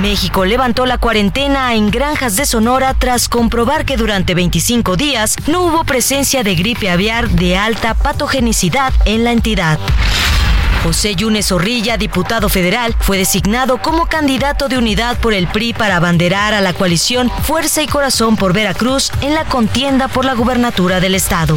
México levantó la cuarentena en granjas de Sonora tras comprobar que durante 25 días no hubo presencia de gripe aviar de alta patogenicidad en la entidad. José Yunes Zorrilla, diputado federal, fue designado como candidato de unidad por el PRI para abanderar a la coalición Fuerza y Corazón por Veracruz en la contienda por la gubernatura del estado.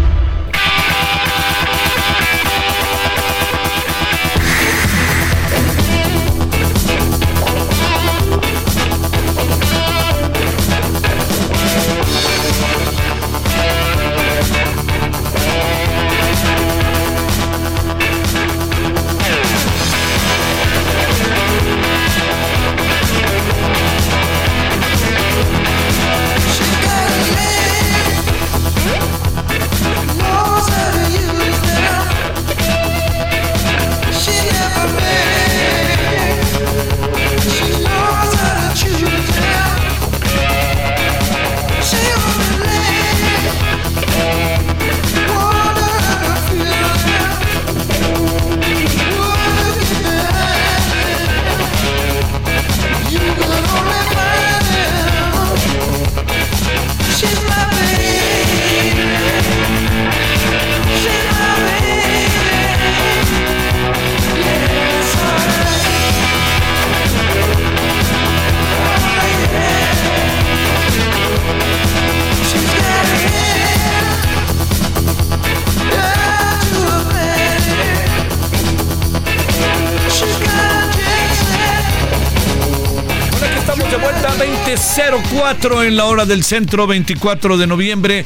2004 en la hora del centro, 24 de noviembre.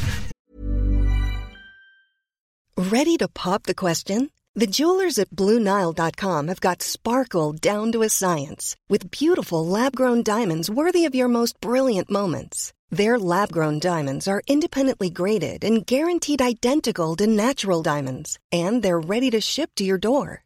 Ready to pop the question? The jewelers at BlueNile.com have got sparkle down to a science with beautiful lab-grown diamonds worthy of your most brilliant moments. Their lab-grown diamonds are independently graded and guaranteed identical to natural diamonds, and they're ready to ship to your door.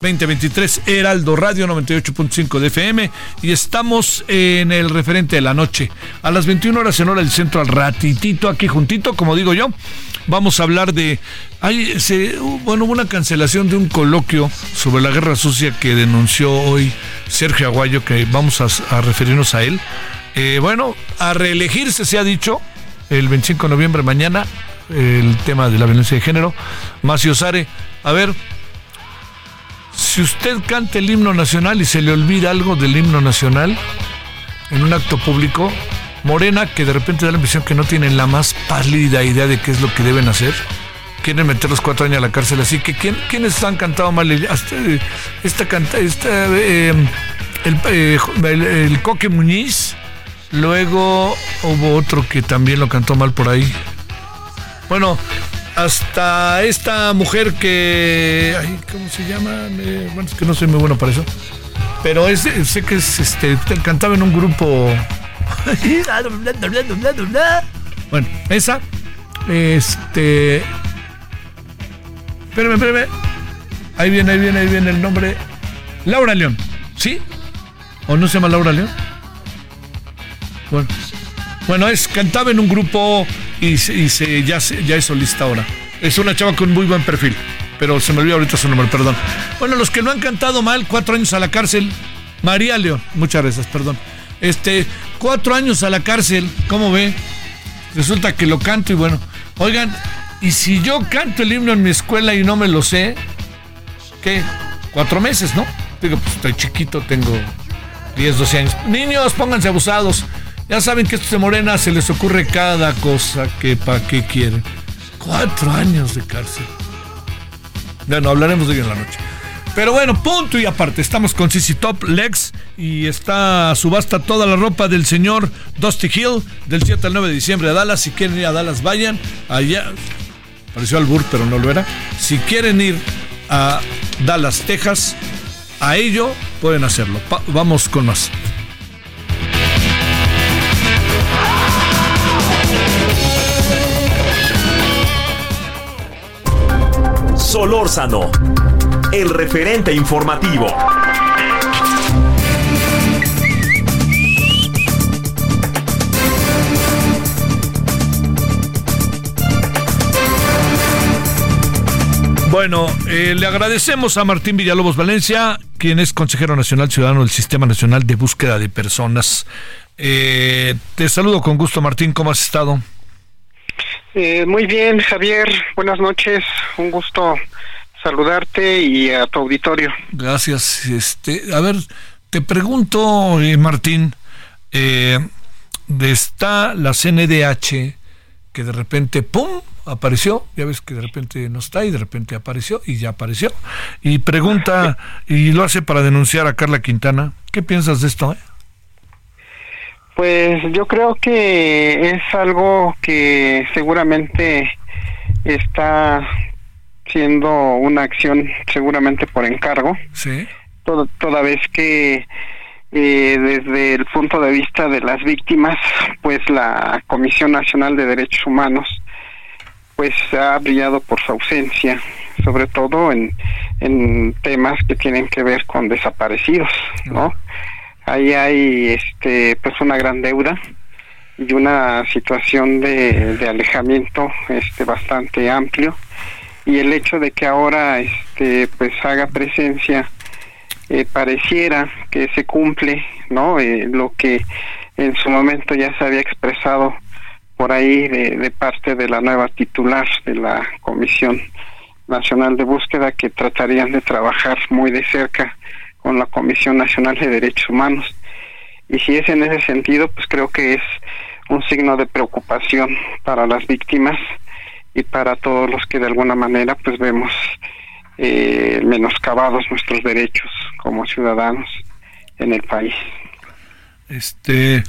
2023 Heraldo Radio 98.5 de FM y estamos en el referente de la noche. A las 21 horas en hora del centro, al ratitito aquí juntito, como digo yo, vamos a hablar de. Hay, bueno, hubo una cancelación de un coloquio sobre la guerra sucia que denunció hoy Sergio Aguayo, que vamos a, referirnos a él. Eh, bueno, a reelegirse se ha dicho el 25 de noviembre mañana el tema de la violencia de género. Macio Sare, a ver, si usted canta el himno nacional y se le olvida algo del himno nacional en un acto público, Morena, que de repente da la impresión que no tienen la más pálida idea de qué es lo que deben hacer, quieren meter los cuatro años a la cárcel. Así que, ¿quién, ¿quiénes han cantado mal? Esta canta, esta, eh, eh, el, el, Coque Muñiz, luego hubo otro que también lo cantó mal por ahí. Bueno, hasta esta mujer que. ¿Cómo se llama? bueno, es que no soy muy bueno para eso. Pero es, sé que es, este, cantaba en un grupo. bueno, esa. Este. Espérame, espérame. Ahí viene, ahí viene, ahí viene el nombre. Laura León. ¿Sí? ¿O no se llama Laura León? Bueno. Bueno, es, cantaba en un grupo y, se, ya, ya es solista ahora. Es una chava con muy buen perfil, pero se me olvidó ahorita su nombre, perdón. Bueno, los que lo han cantado mal, cuatro años a la cárcel. María León, muchas gracias, perdón. Este, cuatro años a la cárcel, ¿cómo ve? Resulta que lo canto y bueno, oigan, y si yo canto el himno en mi escuela y no me lo sé, ¿qué? Cuatro meses, ¿no? Digo, pues estoy chiquito, tengo 10, 12 años. Niños, pónganse abusados. Ya saben que estos de Morena se les ocurre cada cosa que para qué quieren. Cuatro años de cárcel. Bueno, hablaremos de ello en la noche. Pero bueno, punto y aparte, estamos con CC Top Lex y está subasta toda la ropa del señor Dusty Hill del 7 al 9 de diciembre a Dallas. Si quieren ir a Dallas, vayan. Allá, pareció Albur, pero no lo era. Si quieren ir a Dallas, Texas, a ello pueden hacerlo. vamos con más. Solórzano, el referente informativo. Bueno, eh, le agradecemos a Martín Villalobos Valencia, quien es consejero nacional ciudadano del Sistema Nacional de Búsqueda de Personas. Eh, te saludo con gusto, Martín, ¿cómo has estado? Eh, muy bien, Javier. Buenas noches. Un gusto saludarte y a tu auditorio. Gracias. Este, a ver, te pregunto, eh, Martín, eh, está la CNDH que de repente, ¡pum!, apareció, ya ves que de repente no está y de repente apareció y ya apareció. Y pregunta, y lo hace para denunciar a Carla Quintana. ¿Qué piensas de esto? Eh? Pues yo creo que es algo que seguramente está siendo una acción seguramente por encargo. Sí. toda vez que eh, desde el punto de vista de las víctimas, pues la Comisión Nacional de Derechos Humanos pues ha brillado por su ausencia, sobre todo en, en temas que tienen que ver con desaparecidos, ¿no? Ahí hay este pues una gran deuda y una situación de, alejamiento este bastante amplio. Y el hecho de que ahora este pues haga presencia eh, pareciera que se cumple no eh, lo que en su momento ya se había expresado por ahí de parte de la nueva titular de la comisión nacional de búsqueda que tratarían de trabajar muy de cerca con la Comisión Nacional de Derechos Humanos. Y si es en ese sentido, pues creo que es un signo de preocupación para las víctimas y para todos los que de alguna manera pues vemos eh, menoscabados nuestros derechos como ciudadanos en el país. Este,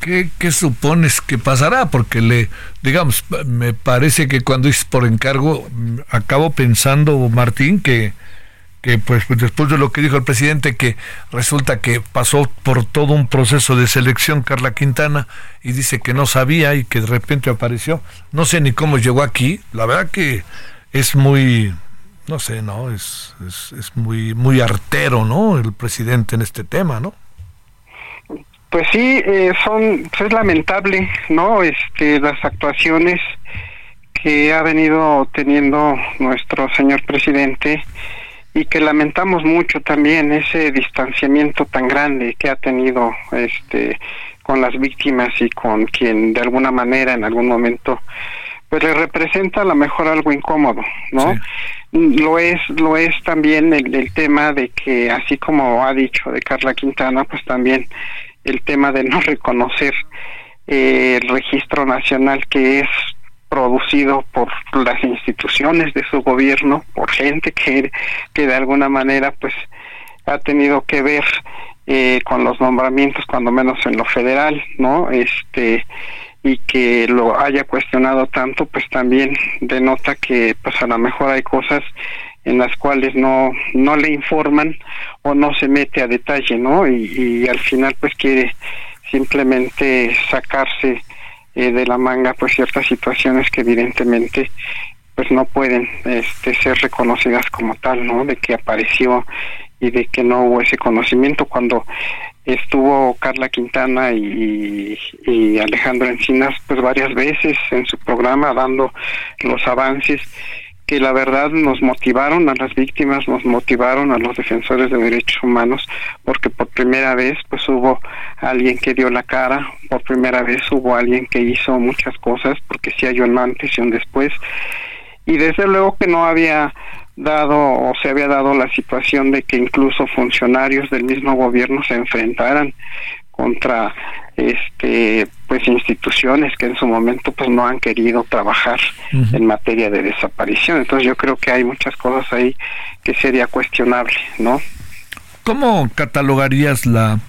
¿qué, ¿qué, supones que pasará? Porque le, digamos, me parece que cuando es por encargo, acabo pensando, Martín, que que pues, pues, después de lo que dijo el presidente, que resulta que pasó por todo un proceso de selección Carla Quintana y dice que no sabía y que de repente apareció. No sé ni cómo llegó aquí. La verdad que es muy, no sé, no, es, es, muy, muy artero, ¿no? El presidente en este tema, ¿no? Pues sí, eh, son, es lamentable, ¿no? Este, las actuaciones que ha venido teniendo nuestro señor presidente y que lamentamos mucho también ese distanciamiento tan grande que ha tenido este con las víctimas y con quien de alguna manera en algún momento pues le representa a lo mejor algo incómodo, ¿no? Lo es, lo es también el, el, tema de que, así como ha dicho de Carla Quintana, pues también el tema de no reconocer eh, el registro nacional que es producido por las instituciones de su gobierno, por gente que, que de alguna manera pues ha tenido que ver eh, con los nombramientos cuando menos en lo federal, ¿no? Este y que lo haya cuestionado tanto, pues también denota que pues a lo mejor hay cosas en las cuales no no le informan o no se mete a detalle, ¿no? Y, y al final pues quiere simplemente sacarse eh, de la manga pues ciertas situaciones que evidentemente pues no pueden este, ser reconocidas como tal, ¿no? De que apareció y de que no hubo ese conocimiento cuando estuvo Carla Quintana y, y, Alejandro Encinas pues varias veces en su programa dando los avances que la verdad nos motivaron a las víctimas, nos motivaron a los defensores de derechos humanos, porque por primera vez pues hubo alguien que dio la cara, por primera vez hubo alguien que hizo muchas cosas, porque sí hay un antes y un después, y desde luego que no había dado o se había dado la situación de que incluso funcionarios del mismo gobierno se enfrentaran contra este pues instituciones que en su momento pues no han querido trabajar en materia de desaparición. Entonces yo creo que hay muchas cosas ahí que sería cuestionable no cómo catalogarías la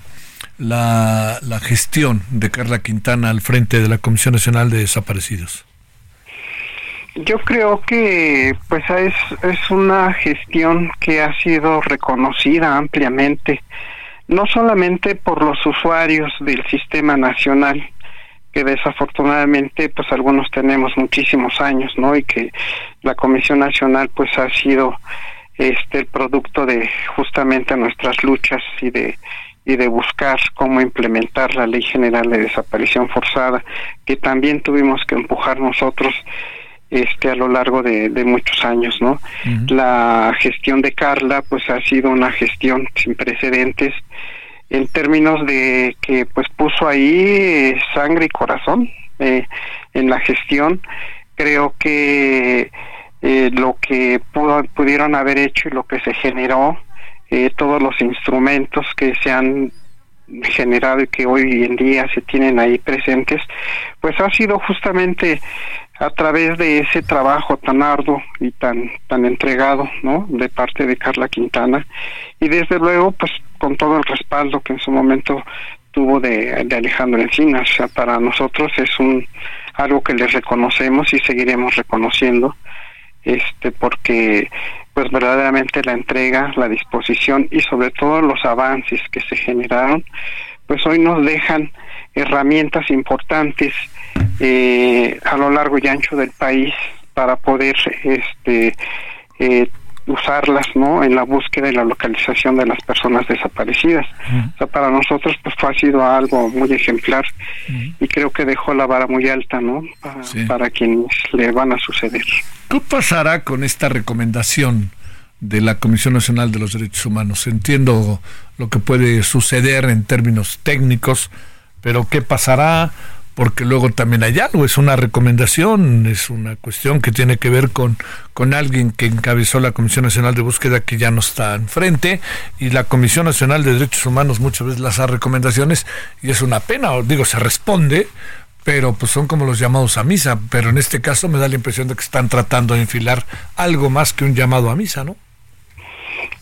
la, la gestión de Carla Quintana al frente de la Comisión Nacional de Desaparecidos yo creo que pues es, es una gestión que ha sido reconocida ampliamente no solamente por los usuarios del sistema nacional, que desafortunadamente pues algunos tenemos muchísimos años, ¿no? Y que la Comisión Nacional pues ha sido este el producto de justamente nuestras luchas y de y de buscar cómo implementar la Ley General de Desaparición Forzada, que también tuvimos que empujar nosotros este a lo largo de, muchos años no la gestión de Carla pues ha sido una gestión sin precedentes en términos de que pues puso ahí eh, sangre y corazón eh, en la gestión. Creo que eh, lo que pudo, pudieron haber hecho y lo que se generó todos los instrumentos que se han generado y que hoy en día se tienen ahí presentes pues ha sido justamente a través de ese trabajo tan arduo y tan tan entregado no de parte de Carla Quintana. Y desde luego pues con todo el respaldo que en su momento tuvo de, de Alejandro Encinas. Para nosotros es un algo que les reconocemos y seguiremos reconociendo este porque pues verdaderamente la entrega la disposición y sobre todo los avances que se generaron pues hoy nos dejan herramientas importantes eh, a lo largo y ancho del país para poder este eh, usarlas no en la búsqueda y la localización de las personas desaparecidas. O sea, para nosotros pues ha sido algo muy ejemplar y creo que dejó la vara muy alta no para, para quienes le van a suceder. ¿qué pasará con esta recomendación de la Comisión Nacional de los Derechos Humanos entiendo lo que puede suceder en términos técnicos pero qué pasará porque luego también hay algo, es una recomendación, es una cuestión que tiene que ver con, con alguien que encabezó la Comisión Nacional de Búsqueda que ya no está enfrente y la Comisión Nacional de Derechos Humanos muchas veces las hace recomendaciones y es una pena, o digo, se responde, pero pues son como los llamados a misa, pero en este caso me da la impresión de que están tratando de enfilar algo más que un llamado a misa, ¿no?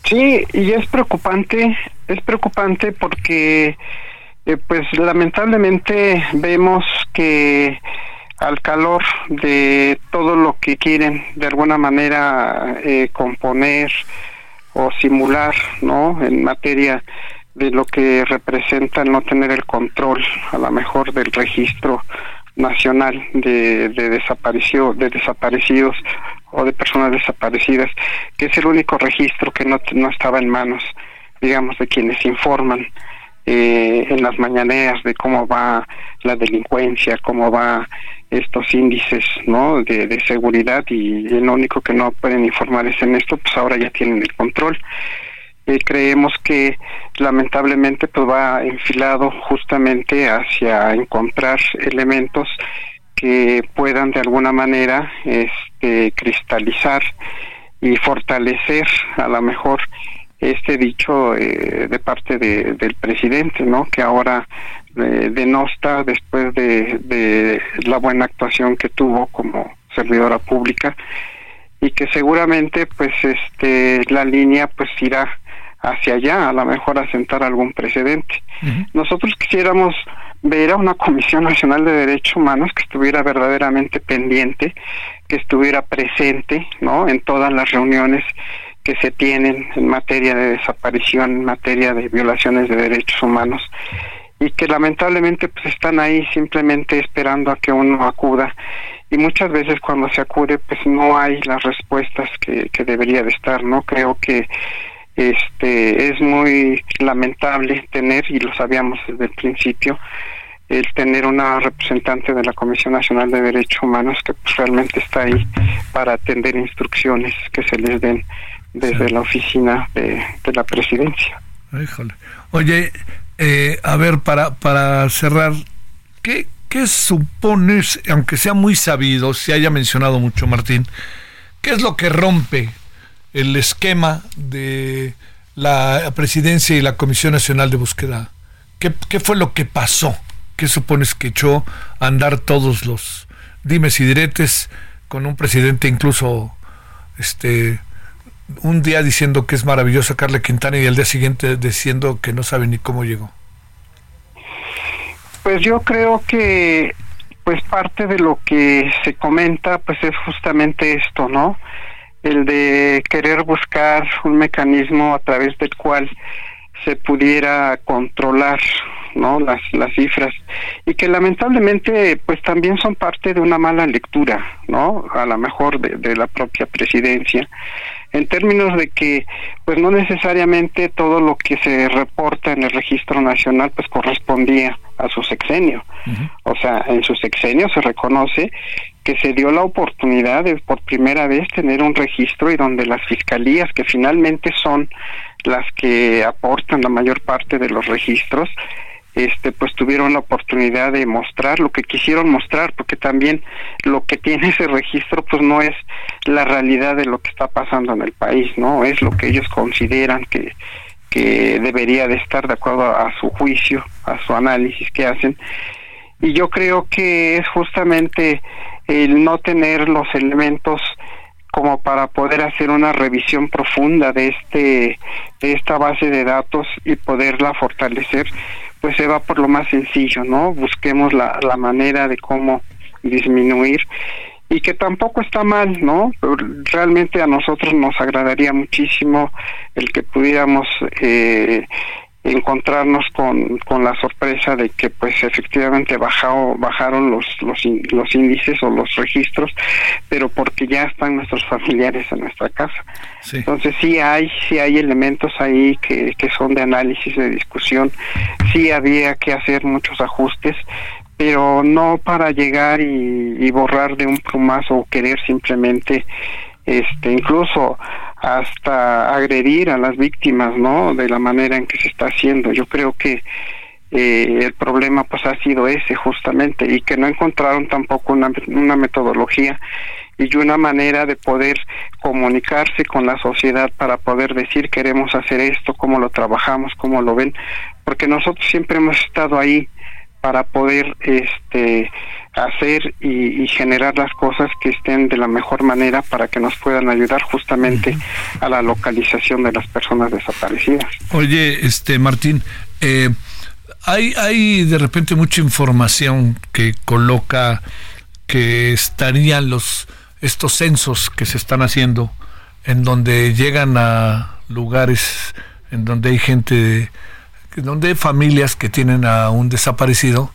Sí, y es preocupante, es preocupante porque eh, pues lamentablemente vemos que al calor de todo lo que quieren de alguna manera eh, componer o simular, ¿no? En materia de lo que representa no tener el control, a lo mejor del registro nacional de, de, de desaparecidos o de personas desaparecidas, que es el único registro que no, no estaba en manos, digamos, de quienes informan eh, en las mañaneras de cómo va la delincuencia, cómo va estos índices ¿no? de, seguridad y lo único que no pueden informar es en esto, pues ahora ya tienen el control. Eh, creemos que lamentablemente pues va enfilado justamente hacia encontrar elementos que puedan de alguna manera este cristalizar y fortalecer a lo mejor este dicho eh, de parte de, del presidente, ¿no? Que ahora eh, denosta después de, de la buena actuación que tuvo como servidora pública y que seguramente pues este la línea pues irá hacia allá, a lo mejor a sentar algún precedente. Nosotros quisiéramos ver a una Comisión Nacional de Derechos Humanos que estuviera verdaderamente pendiente, que estuviera presente, ¿no? En todas las reuniones que se tienen en materia de desaparición, en materia de violaciones de derechos humanos y que lamentablemente pues están ahí simplemente esperando a que uno acuda y muchas veces cuando se acude pues no hay las respuestas que, que debería de estar, ¿no? Creo que este es muy lamentable tener y lo sabíamos desde el principio el tener una representante de la Comisión Nacional de Derechos Humanos que pues, realmente está ahí para atender instrucciones que se les den desde la oficina de, la presidencia. Oye, eh, a ver, para, para cerrar, ¿qué, ¿qué supones, aunque sea muy sabido, se haya mencionado mucho Martín, qué es lo que rompe el esquema de la presidencia y la Comisión Nacional de Búsqueda? ¿Qué, qué fue lo que pasó? ¿Qué supones que echó a andar todos los dimes y diretes con un presidente incluso este un día diciendo que es maravilloso Carla Quintana y el día siguiente diciendo que no sabe ni cómo llegó? Pues yo creo que pues parte de lo que se comenta pues es justamente esto, ¿no? El de querer buscar un mecanismo a través del cual se pudiera controlar no las las cifras. Y que lamentablemente pues también son parte de una mala lectura no a lo mejor de, de la propia presidencia en términos de que pues no necesariamente todo lo que se reporta en el registro nacional pues correspondía a su sexenio. O sea, en su sexenio se reconoce que se dio la oportunidad de por primera vez tener un registro y donde las fiscalías que finalmente son las que aportan la mayor parte de los registros este pues tuvieron la oportunidad de mostrar lo que quisieron mostrar porque también lo que tiene ese registro pues no es la realidad de lo que está pasando en el país no es lo que ellos consideran que que debería de estar de acuerdo a, su juicio a su análisis que hacen. Y yo creo que es justamente el no tener los elementos como para poder hacer una revisión profunda de este de esta base de datos y poderla fortalecer pues se va por lo más sencillo, ¿no? Busquemos la, la manera de cómo disminuir y que tampoco está mal, ¿no? Realmente a nosotros nos agradaría muchísimo el que pudiéramos eh, encontrarnos con, con la sorpresa de que pues efectivamente bajado, bajaron los, los, los índices o los registros, pero porque ya están nuestros familiares en nuestra casa. Entonces sí hay, sí hay elementos ahí que, que son de análisis, de discusión, sí había que hacer muchos ajustes, pero no para llegar y, y borrar de un plumazo o querer simplemente este incluso hasta agredir a las víctimas, ¿no? De la manera en que se está haciendo. Yo creo que eh, el problema pues ha sido ese justamente y que no encontraron tampoco una, una metodología y una manera de poder comunicarse con la sociedad para poder decir queremos hacer esto, cómo lo trabajamos, cómo lo ven, porque nosotros siempre hemos estado ahí para poder este hacer y, generar las cosas que estén de la mejor manera para que nos puedan ayudar justamente a la localización de las personas desaparecidas. Oye, este Martín, eh, hay hay de repente mucha información que coloca que estarían los estos censos que se están haciendo en donde llegan a lugares en donde hay gente donde hay familias que tienen a un desaparecido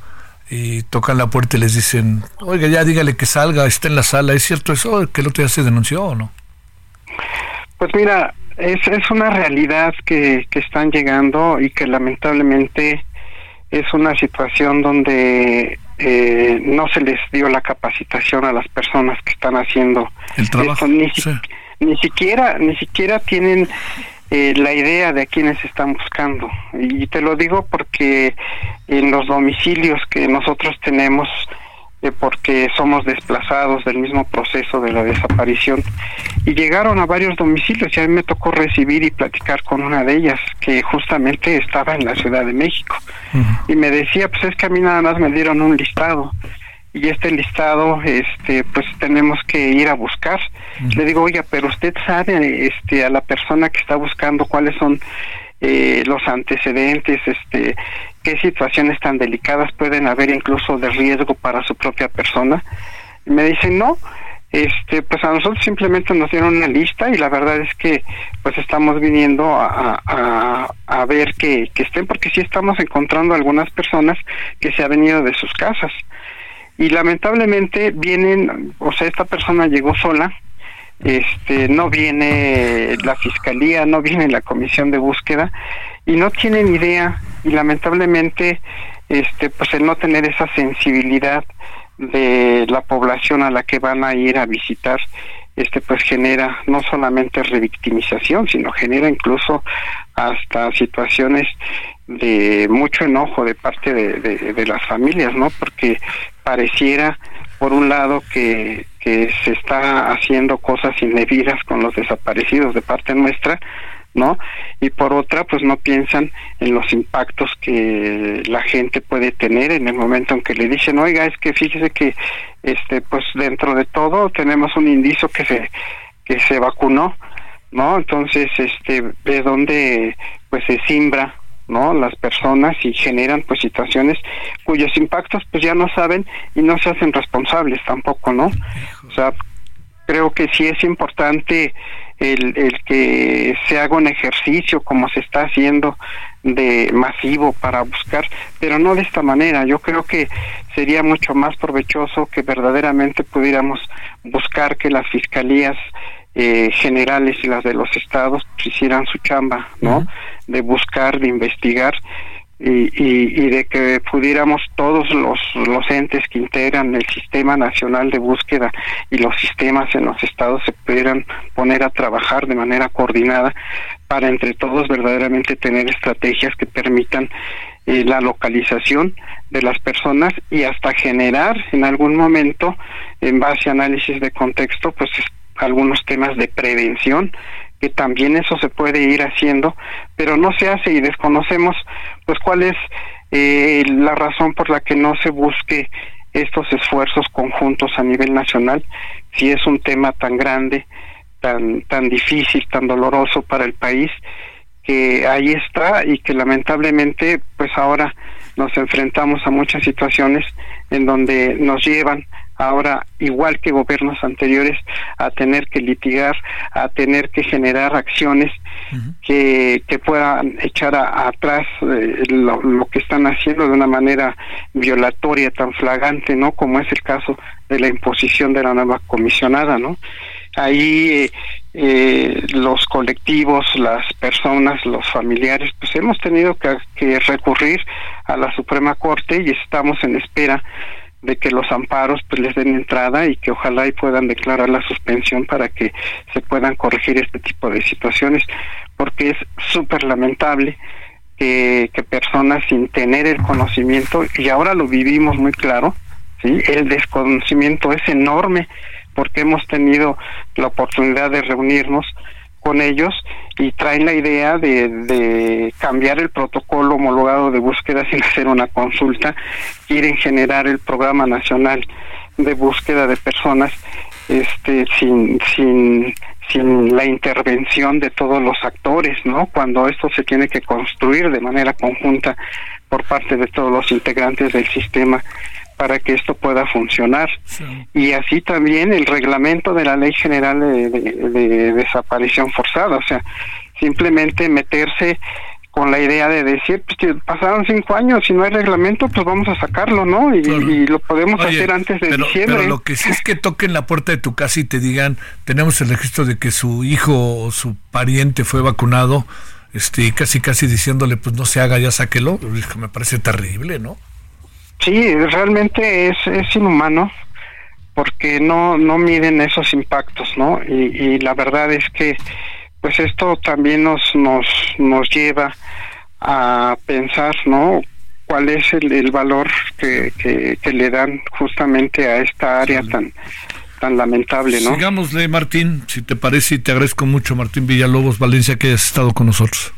y tocan la puerta y les dicen, oiga, ya dígale que salga, está en la sala. ¿Es cierto eso que el otro día se denunció o no? Pues mira, es, es una realidad que, que están llegando y que lamentablemente es una situación donde eh, no se les dio la capacitación a las personas que están haciendo el trabajo. Ni, ni siquiera, ni siquiera tienen eh, la idea de a quienes están buscando. Y te lo digo porque en los domicilios que nosotros tenemos, eh, porque somos desplazados del mismo proceso de la desaparición, y llegaron a varios domicilios y a mí me tocó recibir y platicar con una de ellas, que justamente estaba en la Ciudad de México. Y me decía, pues es que a mí nada más me dieron un listado y este listado este pues tenemos que ir a buscar. Le digo oiga pero usted sabe este a la persona que está buscando cuáles son eh, los antecedentes este qué situaciones tan delicadas pueden haber incluso de riesgo para su propia persona. Y me dicen no este pues a nosotros simplemente nos dieron una lista y la verdad es que pues estamos viniendo a, a, a ver que, que estén porque sí estamos encontrando algunas personas que se han venido de sus casas y lamentablemente vienen, o sea, esta persona llegó sola, este, no viene la fiscalía, no viene la comisión de búsqueda y no tienen idea y lamentablemente, este, pues el no tener esa sensibilidad de la población a la que van a ir a visitar, este pues genera no solamente revictimización, sino genera incluso hasta situaciones de mucho enojo de parte de, las familias, ¿no? Porque pareciera, por un lado, que, que se está haciendo cosas indebidas con los desaparecidos de parte nuestra, ¿no? Y por otra, pues no piensan en los impactos que la gente puede tener en el momento en que le dicen, oiga, es que fíjese que, este, pues dentro de todo tenemos un indicio que se, que se vacunó, ¿no? Entonces, este, es donde, pues se simbra no las personas y generan pues situaciones cuyos impactos pues ya no saben y no se hacen responsables tampoco no o sea creo que sí es importante el, el que se haga un ejercicio como se está haciendo de masivo para buscar, pero no de esta manera. Yo creo que sería mucho más provechoso que verdaderamente pudiéramos buscar que las fiscalías eh, generales y las de los estados hicieran su chamba, ¿no? De buscar, de investigar y, y, de que pudiéramos todos los, los entes que integran el sistema nacional de búsqueda y los sistemas en los estados se pudieran poner a trabajar de manera coordinada para entre todos verdaderamente tener estrategias que permitan eh, la localización de las personas y hasta generar en algún momento en base a análisis de contexto pues algunos temas de prevención que también eso se puede ir haciendo, pero no se hace y desconocemos pues cuál es eh, la razón por la que no se busque estos esfuerzos conjuntos a nivel nacional, si es un tema tan grande, tan tan difícil, tan doloroso para el país, que ahí está y que lamentablemente pues ahora nos enfrentamos a muchas situaciones en donde nos llevan ahora igual que gobiernos anteriores a tener que litigar, a tener que generar acciones que, que puedan echar atrás eh, lo, lo, que están haciendo de una manera violatoria tan flagante, ¿no? Como es el caso de la imposición de la nueva comisionada, ¿no? Ahí eh, eh, los colectivos, las personas, los familiares, pues hemos tenido que, que recurrir a la Suprema Corte y estamos en espera de que los amparos pues les den entrada y que ojalá y puedan declarar la suspensión para que se puedan corregir este tipo de situaciones porque es súper lamentable que, que personas sin tener el conocimiento, y ahora lo vivimos muy claro, ¿sí? el desconocimiento es enorme porque hemos tenido la oportunidad de reunirnos con ellos y traen la idea de, de, cambiar el protocolo homologado de búsqueda sin hacer una consulta, quieren generar el programa nacional de búsqueda de personas este sin sin sin la intervención de todos los actores, ¿no? Cuando esto se tiene que construir de manera conjunta por parte de todos los integrantes del sistema para que esto pueda funcionar. Y así también el reglamento de la Ley General de, Desaparición Forzada, o sea, simplemente meterse con la idea de decir, pues que pasaron cinco años y no hay reglamento, pues vamos a sacarlo, ¿no? Y, lo podemos hacer antes de diciembre. Pero lo que sí es que toquen la puerta de tu casa y te digan, tenemos el registro de que su hijo o su pariente fue vacunado, este, casi casi diciéndole, pues no se haga, ya sáquelo, me parece terrible, ¿no? Sí, realmente es, es inhumano porque no, no miden esos impactos, ¿no? Y, y la verdad es que pues esto también nos, nos, nos lleva a pensar, ¿no? cuál es el, el valor que, que, le dan justamente a esta área tan tan lamentable, ¿no? Sigámosle, Martín, si te parece, y te agradezco mucho, Martín Villalobos Valencia, que hayas estado con nosotros.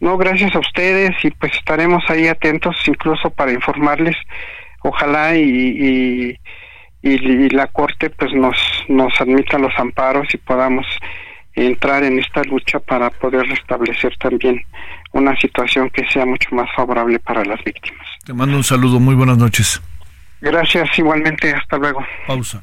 No, gracias a ustedes y pues estaremos ahí atentos incluso para informarles. Ojalá y, y, la Corte pues nos, nos admita los amparos y podamos entrar en esta lucha para poder restablecer también una situación que sea mucho más favorable para las víctimas. Te mando un saludo, muy buenas noches. Gracias, igualmente, hasta luego. Pausa.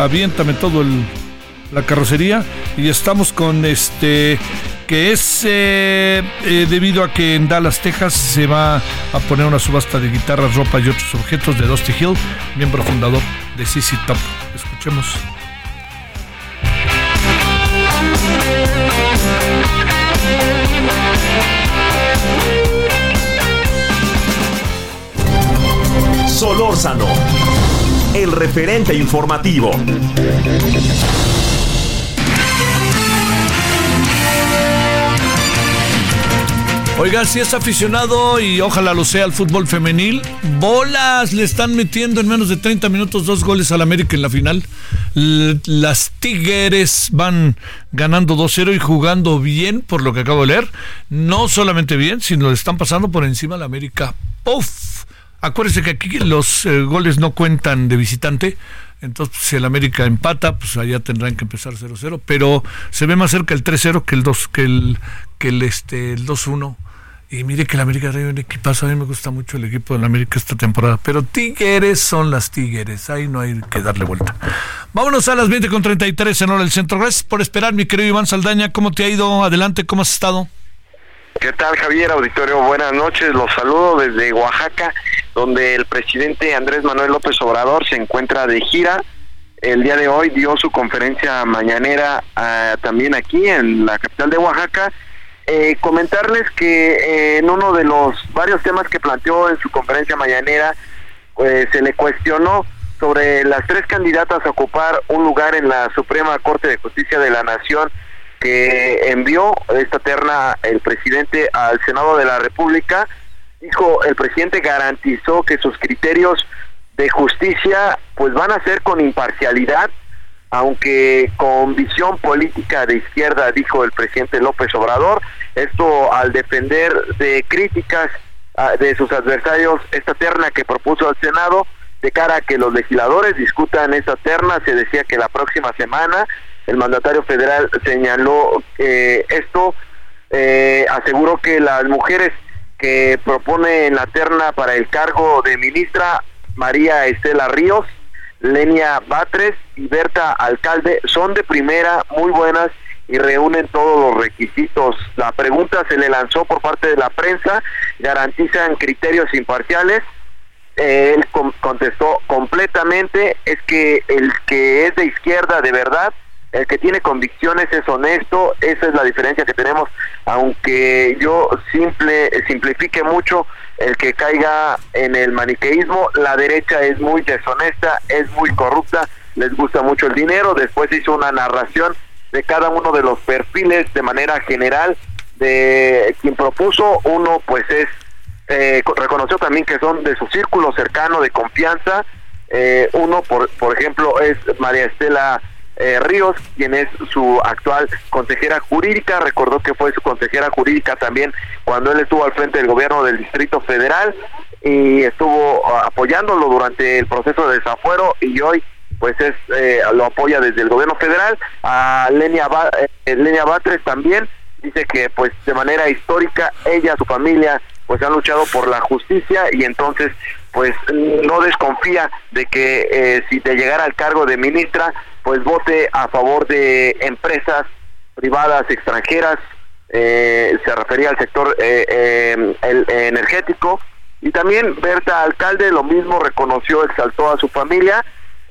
Aviéntame todo el, la carrocería. Y estamos con este que es eh, eh, debido a que en Dallas, Texas se va a poner una subasta de guitarras, ropa y otros objetos de Dusty Hill, miembro fundador de CC Top. Escuchemos. Solórzano, el referente informativo. Oiga, si es aficionado y ojalá lo sea al fútbol femenil, bolas le están metiendo en menos de 30 minutos dos goles al América en la final. Las Tigres van ganando 2-0 y jugando bien, por lo que acabo de leer. No solamente bien, sino le están pasando por encima al América. ¡Puf! Acuérdense que aquí los eh, goles no cuentan de visitante. Entonces, si el América empata, pues allá tendrán que empezar 0-0. Pero se ve más cerca el 3-0 que el 2, que el, que el, este, el 2-1. Y mire que la América trae un equipazo. A mí me gusta mucho el equipo de la América esta temporada. Pero Tigres son las Tigres. Ahí no hay que darle vuelta. Vámonos a las 20 con 33 en hora del centro. Gracias por esperar, mi querido Iván Saldaña. ¿Cómo te ha ido? Adelante, ¿cómo has estado? ¿Qué tal, Javier? Auditorio, buenas noches. Los saludo desde Oaxaca, donde el presidente Andrés Manuel López Obrador se encuentra de gira. El día de hoy dio su conferencia mañanera ah, también aquí en la capital de Oaxaca eh, comentarles que eh, en uno de los varios temas que planteó en su conferencia mañanera, pues se le cuestionó sobre las tres candidatas a ocupar un lugar en la Suprema Corte de Justicia de la Nación que envió esta terna el presidente al Senado de la República. Dijo, el presidente garantizó que sus criterios de justicia pues van a ser con imparcialidad aunque con visión política de izquierda, dijo el presidente López Obrador, esto al defender de críticas ah, de sus adversarios esta terna que propuso al Senado, de cara a que los legisladores discutan esta terna, se decía que la próxima semana el mandatario federal señaló que esto eh, aseguró que las mujeres que propone en la terna para el cargo de ministra María Estela Ríos Lenia Batres y Berta Alcalde son de primera, muy buenas y reúnen todos los requisitos. La pregunta se le lanzó por parte de la prensa, garantizan criterios imparciales. él contestó completamente, es que el que es de izquierda de verdad, el que tiene convicciones es honesto, esa es la diferencia que tenemos, aunque yo simple simplifique mucho, el que caiga en el maniqueísmo, la derecha es muy deshonesta, es muy corrupta, les gusta mucho el dinero, después hizo una narración de cada uno de los perfiles de manera general de quien propuso, uno pues es, eh, reconoció también que son de su círculo cercano de confianza, eh, uno por, por ejemplo es María Estela eh, Ríos, quien es su actual consejera jurídica, recordó que fue su consejera jurídica también cuando él estuvo al frente del gobierno del Distrito Federal y estuvo ah, apoyándolo durante el proceso de desafuero y hoy pues es eh, lo apoya desde el gobierno federal. A Lenia, eh, Lenia Batres también dice que pues de manera histórica ella su familia pues han luchado por la justicia y entonces pues no desconfía de que si te llegara al cargo de ministra pues vote a favor de empresas privadas extranjeras, eh, se refería al sector eh, eh, el, energético, y también Berta Alcalde lo mismo reconoció, exaltó a su familia,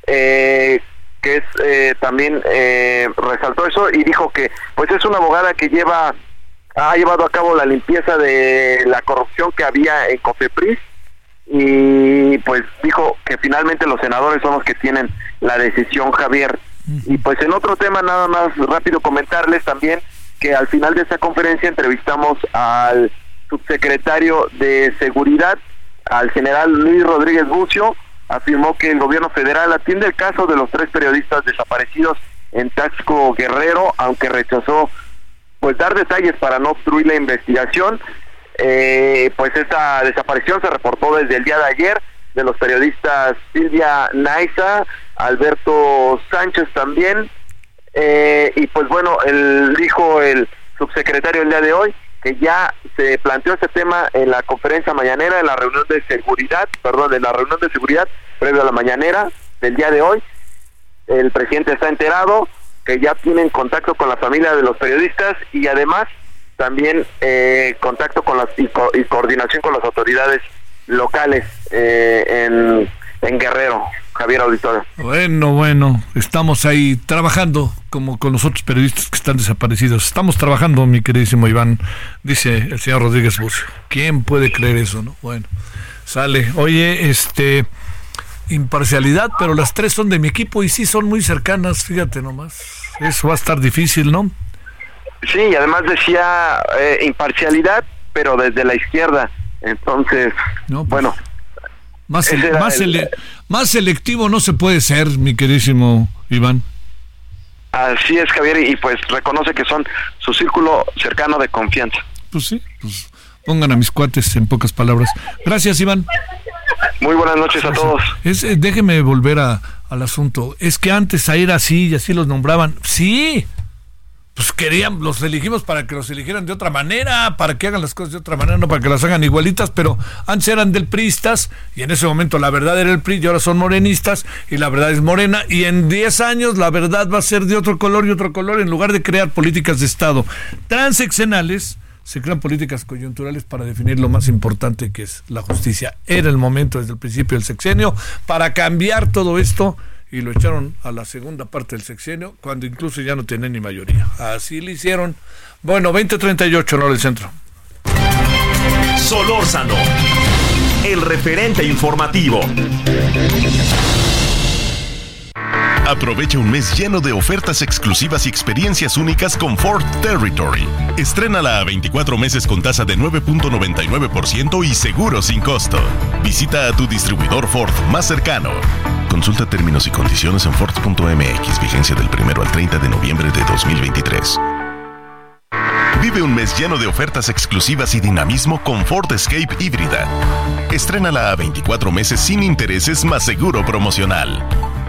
que es también resaltó eso y dijo que pues es una abogada que lleva ha llevado a cabo la limpieza de la corrupción que había en Cofepris y pues dijo que finalmente los senadores son los que tienen la decisión Javier. Y pues en otro tema nada más rápido comentarles también que al final de esta conferencia entrevistamos al subsecretario de seguridad al general Luis Rodríguez Bucio. Afirmó que el gobierno federal atiende el caso de los tres periodistas desaparecidos en Taxco Guerrero aunque rechazó pues dar detalles para no obstruir la investigación. Eh, pues esta desaparición se reportó desde el día de ayer de los periodistas Silvia Naiza, Alberto Sánchez también, eh, y pues bueno, el, dijo el subsecretario el día de hoy que ya se planteó este tema en la conferencia mañanera, en la reunión de seguridad, perdón, en la reunión de seguridad previo a la mañanera del día de hoy. El presidente está enterado que ya tienen contacto con la familia de los periodistas y además también eh, contacto con las y, coordinación con las autoridades locales eh, en Guerrero. Javier Auditorio. Bueno, bueno, estamos ahí trabajando como con los otros periodistas que están desaparecidos. Estamos trabajando, mi queridísimo Iván, dice el señor Rodríguez Bucio. ¿Quién puede creer eso, no? Bueno, sale. Oye, este imparcialidad, pero las tres son de mi equipo y sí son muy cercanas, fíjate nomás. Eso va a estar difícil, ¿no? Sí, y además decía eh, imparcialidad, pero desde la izquierda. Entonces, pues, bueno. Más, más, selectivo no se puede ser, mi queridísimo Iván. Así es, Javier, y pues reconoce que son su círculo cercano de confianza. Pues sí, pues pongan a mis cuates en pocas palabras. Gracias, Iván. Muy buenas noches a todos. Es, eh, déjeme volver a, al asunto. Es que antes a ir así y así los nombraban. Sí, pues querían, los elegimos para que los eligieran de otra manera, para que hagan las cosas de otra manera, no para que las hagan igualitas, pero antes eran del PRIistas y en ese momento la verdad era el PRI y ahora son morenistas y la verdad es morena y en 10 años la verdad va a ser de otro color y otro color en lugar de crear políticas de Estado transeccionales se crean políticas coyunturales para definir lo más importante que es la justicia. Era el momento desde el principio del sexenio para cambiar todo esto y lo echaron a la segunda parte del sexenio, cuando incluso ya no tienen ni mayoría. Así lo hicieron. Bueno, 2038, no del centro. Solórzano, el referente informativo. Aprovecha un mes lleno de ofertas exclusivas y experiencias únicas con Ford Territory. Estrénala a 24 meses con tasa de 9.99% y seguro sin costo. Visita a tu distribuidor Ford más cercano. Consulta términos y condiciones en Ford.mx, vigencia del 1 al 30 de noviembre de 2023. Vive un mes lleno de ofertas exclusivas y dinamismo con Ford Escape híbrida. Estrénala a 24 meses sin intereses más seguro promocional.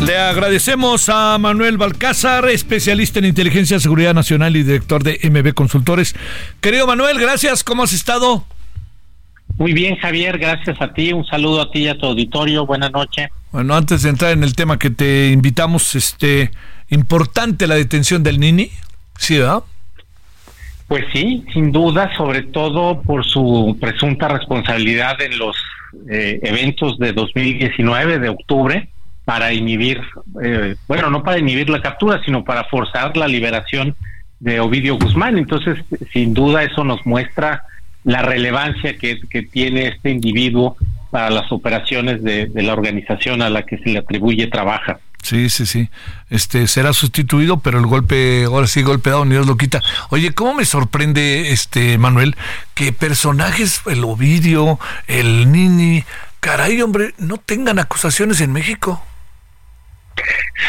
Le agradecemos a Manuel Balcázar, especialista en inteligencia, seguridad nacional y director de MB Consultores. Querido Manuel, gracias. ¿Cómo has estado? Muy bien, Javier. Gracias a ti. Un saludo a ti y a tu auditorio. Buenas noches. Bueno, antes de entrar en el tema que te invitamos, este, importante la detención del Nini, ¿sí, verdad? Pues sí, sin duda, sobre todo por su presunta responsabilidad en los eh, eventos de 2019 de octubre para inhibir, eh, bueno, no para inhibir la captura, sino para forzar la liberación de Ovidio Guzmán. Entonces, sin duda, eso nos muestra la relevancia que, tiene este individuo para las operaciones de, la organización a la que se le atribuye trabaja. Sí, sí, sí. Este será sustituido, pero el golpe, ahora sí, golpe dado, ni Dios lo quita. Oye, ¿cómo me sorprende, este Manuel, que personajes, el Ovidio, el Nini, caray, hombre, no tengan acusaciones en México?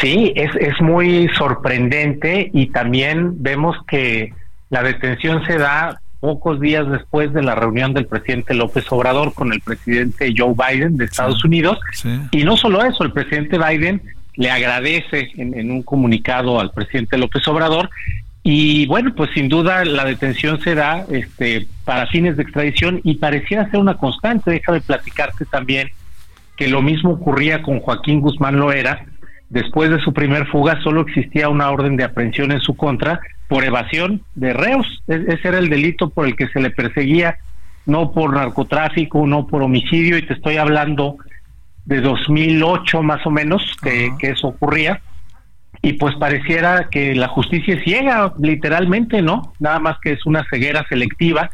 Sí, es, es muy sorprendente y también vemos que la detención se da pocos días después de la reunión del presidente López Obrador con el presidente Joe Biden de Estados Unidos. Y no solo eso, el presidente Biden le agradece en, en, un comunicado al presidente López Obrador y bueno, pues sin duda la detención se da este, para fines de extradición y pareciera ser una constante. Déjame platicarte también que lo mismo ocurría con Joaquín Guzmán Loera, después de su primer fuga solo existía una orden de aprehensión en su contra por evasión de reos. E-, ese era el delito por el que se le perseguía, no por narcotráfico, no por homicidio, y te estoy hablando de 2008 más o menos que, que eso ocurría. Y pues pareciera que la justicia es ciega, literalmente, ¿no? Nada más que es una ceguera selectiva,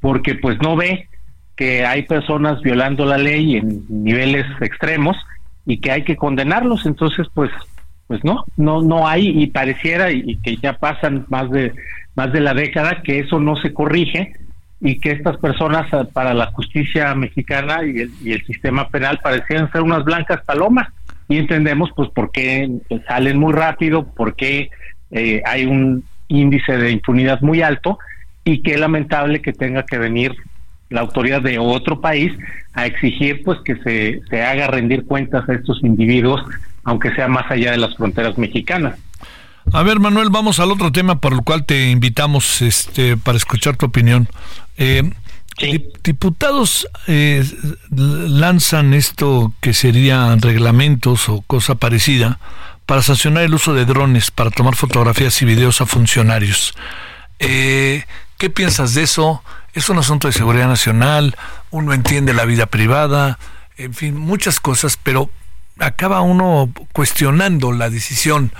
porque pues no ve que hay personas violando la ley en niveles extremos y que hay que condenarlos entonces pues pues no no no hay y pareciera y, que ya pasan más de más de la década que eso no se corrige y que estas personas ah, para la justicia mexicana y el, y el sistema penal parecían ser unas blancas palomas. Y entendemos pues por qué salen muy rápido por qué eh, hay un índice de impunidad muy alto y qué lamentable que tenga que venir la autoridad de otro país a exigir pues que se, se haga rendir cuentas a estos individuos, aunque sea más allá de las fronteras mexicanas. A ver, Manuel, vamos al otro tema por el cual te invitamos este, para escuchar tu opinión. Eh, Diputados eh, lanzan esto que serían reglamentos o cosa parecida para sancionar el uso de drones para tomar fotografías y videos a funcionarios. Eh, ¿Qué piensas de eso? Es un asunto de seguridad nacional, uno entiende la vida privada, en fin, muchas cosas, pero acaba uno cuestionando la decisión.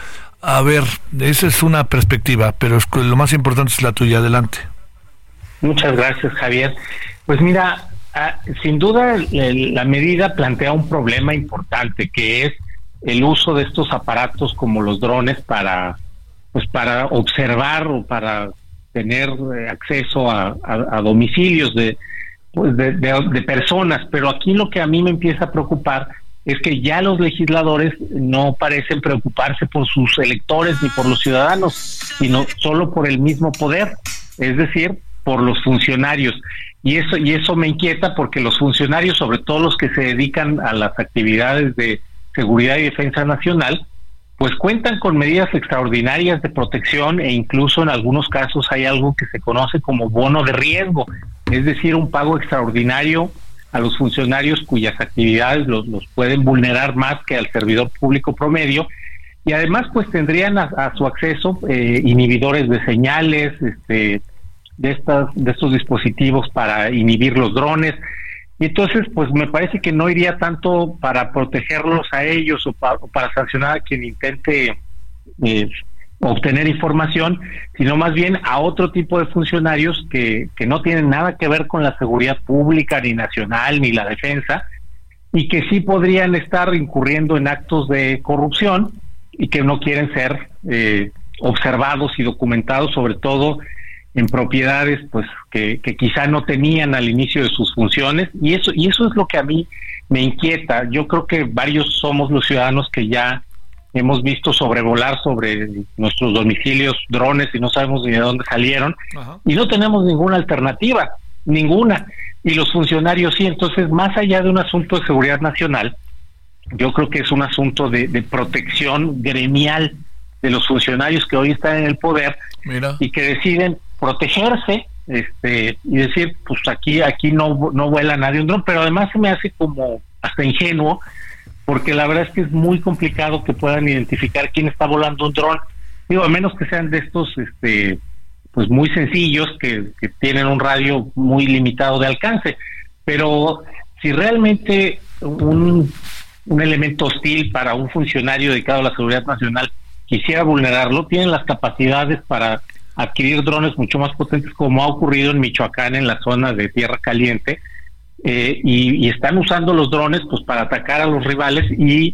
A ver, esa es una perspectiva, pero lo más importante es la tuya. Adelante. Muchas gracias, Javier. Pues mira, ah, sin duda la medida plantea un problema importante que es el uso de estos aparatos como los drones para pues para observar o para tener eh, acceso a, domicilios pues, de, de, personas, pero aquí lo que a mí me empieza a preocupar es que ya los legisladores no parecen preocuparse por sus electores ni por los ciudadanos, sino solo por el mismo poder, es decir, por los funcionarios. Y eso, y eso me inquieta porque los funcionarios, sobre todo los que se dedican a las actividades de seguridad y defensa nacional, pues cuentan con medidas extraordinarias de protección e incluso en algunos casos hay algo que se conoce como bono de riesgo, es decir, un pago extraordinario a los funcionarios cuyas actividades los, los pueden vulnerar más que al servidor público promedio. Y además pues tendrían a, su acceso eh, inhibidores de señales este de estas de estos dispositivos para inhibir los drones y entonces pues me parece que no iría tanto para protegerlos a ellos o, para sancionar a quien intente eh, obtener información, sino más bien a otro tipo de funcionarios que, que no tienen nada que ver con la seguridad pública, ni nacional, ni la defensa, y que sí podrían estar incurriendo en actos de corrupción y que no quieren ser eh, observados y documentados, sobre todo en propiedades pues que, que quizá no tenían al inicio de sus funciones. Y eso y eso es lo que a mí me inquieta. Yo creo que varios somos los ciudadanos que ya hemos visto sobrevolar sobre nuestros domicilios drones y no sabemos ni de dónde salieron y no tenemos ninguna alternativa, ninguna. Y los funcionarios sí, entonces más allá de un asunto de seguridad nacional, yo creo que es un asunto de, protección gremial de los funcionarios que hoy están en el poder y que deciden protegerse este y decir pues aquí aquí no no vuela nadie un dron pero además se me hace como hasta ingenuo porque la verdad es que es muy complicado que puedan identificar quién está volando un dron. Digo, a menos que sean de estos, este, pues muy sencillos, que, tienen un radio muy limitado de alcance. Pero si realmente un, un elemento hostil para un funcionario dedicado a la seguridad nacional quisiera vulnerarlo, tienen las capacidades para adquirir drones mucho más potentes, como ha ocurrido en Michoacán, en la zona de Tierra Caliente, eh, y, están usando los drones pues para atacar a los rivales y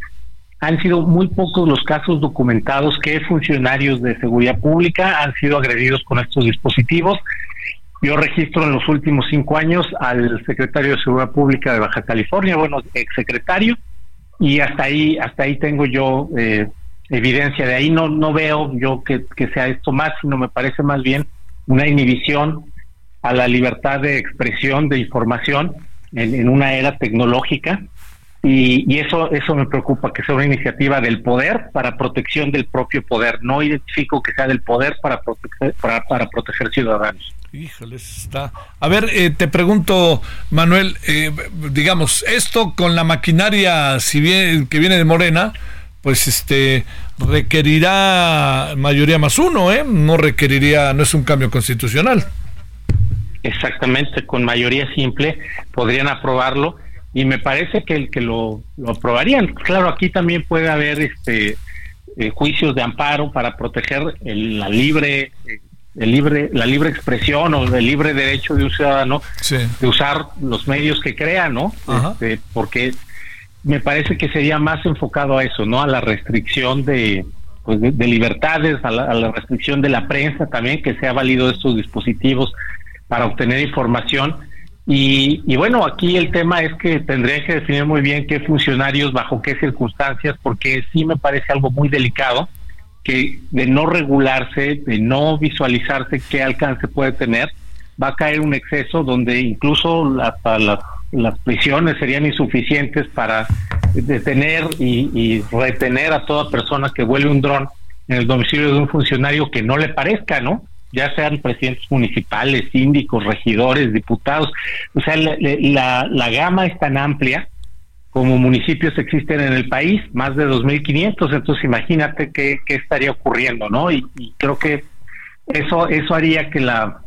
han sido muy pocos los casos documentados que funcionarios de seguridad pública han sido agredidos con estos dispositivos. Yo registro en los últimos cinco años al secretario de Seguridad Pública de Baja California, bueno, exsecretario, y hasta ahí, hasta ahí tengo yo eh, evidencia. De ahí no, no veo yo que, que sea esto más, sino me parece más bien una inhibición a la libertad de expresión, de información, en, una era tecnológica y, eso eso me preocupa que sea una iniciativa del poder para protección del propio poder no identifico que sea del poder para proteger para, para proteger ciudadanos Híjole, está. A ver, eh, te pregunto, Manuel, eh, digamos, esto con la maquinaria si bien, que viene de Morena, pues este requerirá mayoría más uno, ¿eh? No requeriría, no es un cambio constitucional. Exactamente, con mayoría simple podrían aprobarlo y me parece que el que lo, aprobarían. Claro, aquí también puede haber este eh, juicios de amparo para proteger la libre el libre la libre expresión o el libre derecho de un ciudadano de usar los medios que crea, ¿no? Este, porque me parece que sería más enfocado a eso, ¿no? A la restricción de pues de, libertades, a la, restricción de la prensa también, que sea válido estos dispositivos para obtener información. Y, y, bueno, aquí el tema es que tendría que definir muy bien qué funcionarios, bajo qué circunstancias, porque sí me parece algo muy delicado que de no regularse, de no visualizarse qué alcance puede tener, va a caer un exceso donde incluso las, las prisiones serían insuficientes para detener y, y retener a toda persona que vuelve un dron en el domicilio de un funcionario que no le parezca, ¿no? ya sean presidentes municipales, síndicos, regidores, diputados. O sea, la, la, gama es tan amplia como municipios existen en el país, más de 2.500, entonces imagínate qué, qué estaría ocurriendo, ¿no? Y, creo que eso, eso haría que la,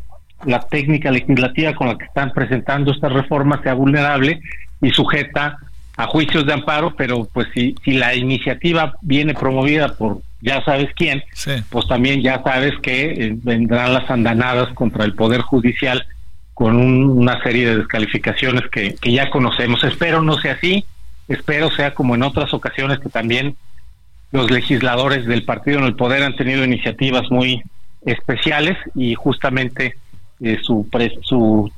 la técnica legislativa con la que están presentando estas reformas sea vulnerable y sujeta a juicios de amparo, pero pues si, si la iniciativa viene promovida por ya sabes quién, pues también ya sabes que eh, vendrán las andanadas contra el Poder Judicial con una serie de descalificaciones que, que ya conocemos. Espero no sea así, espero sea como en otras ocasiones que también los legisladores del partido en el poder han tenido iniciativas muy especiales y justamente eh, su, su,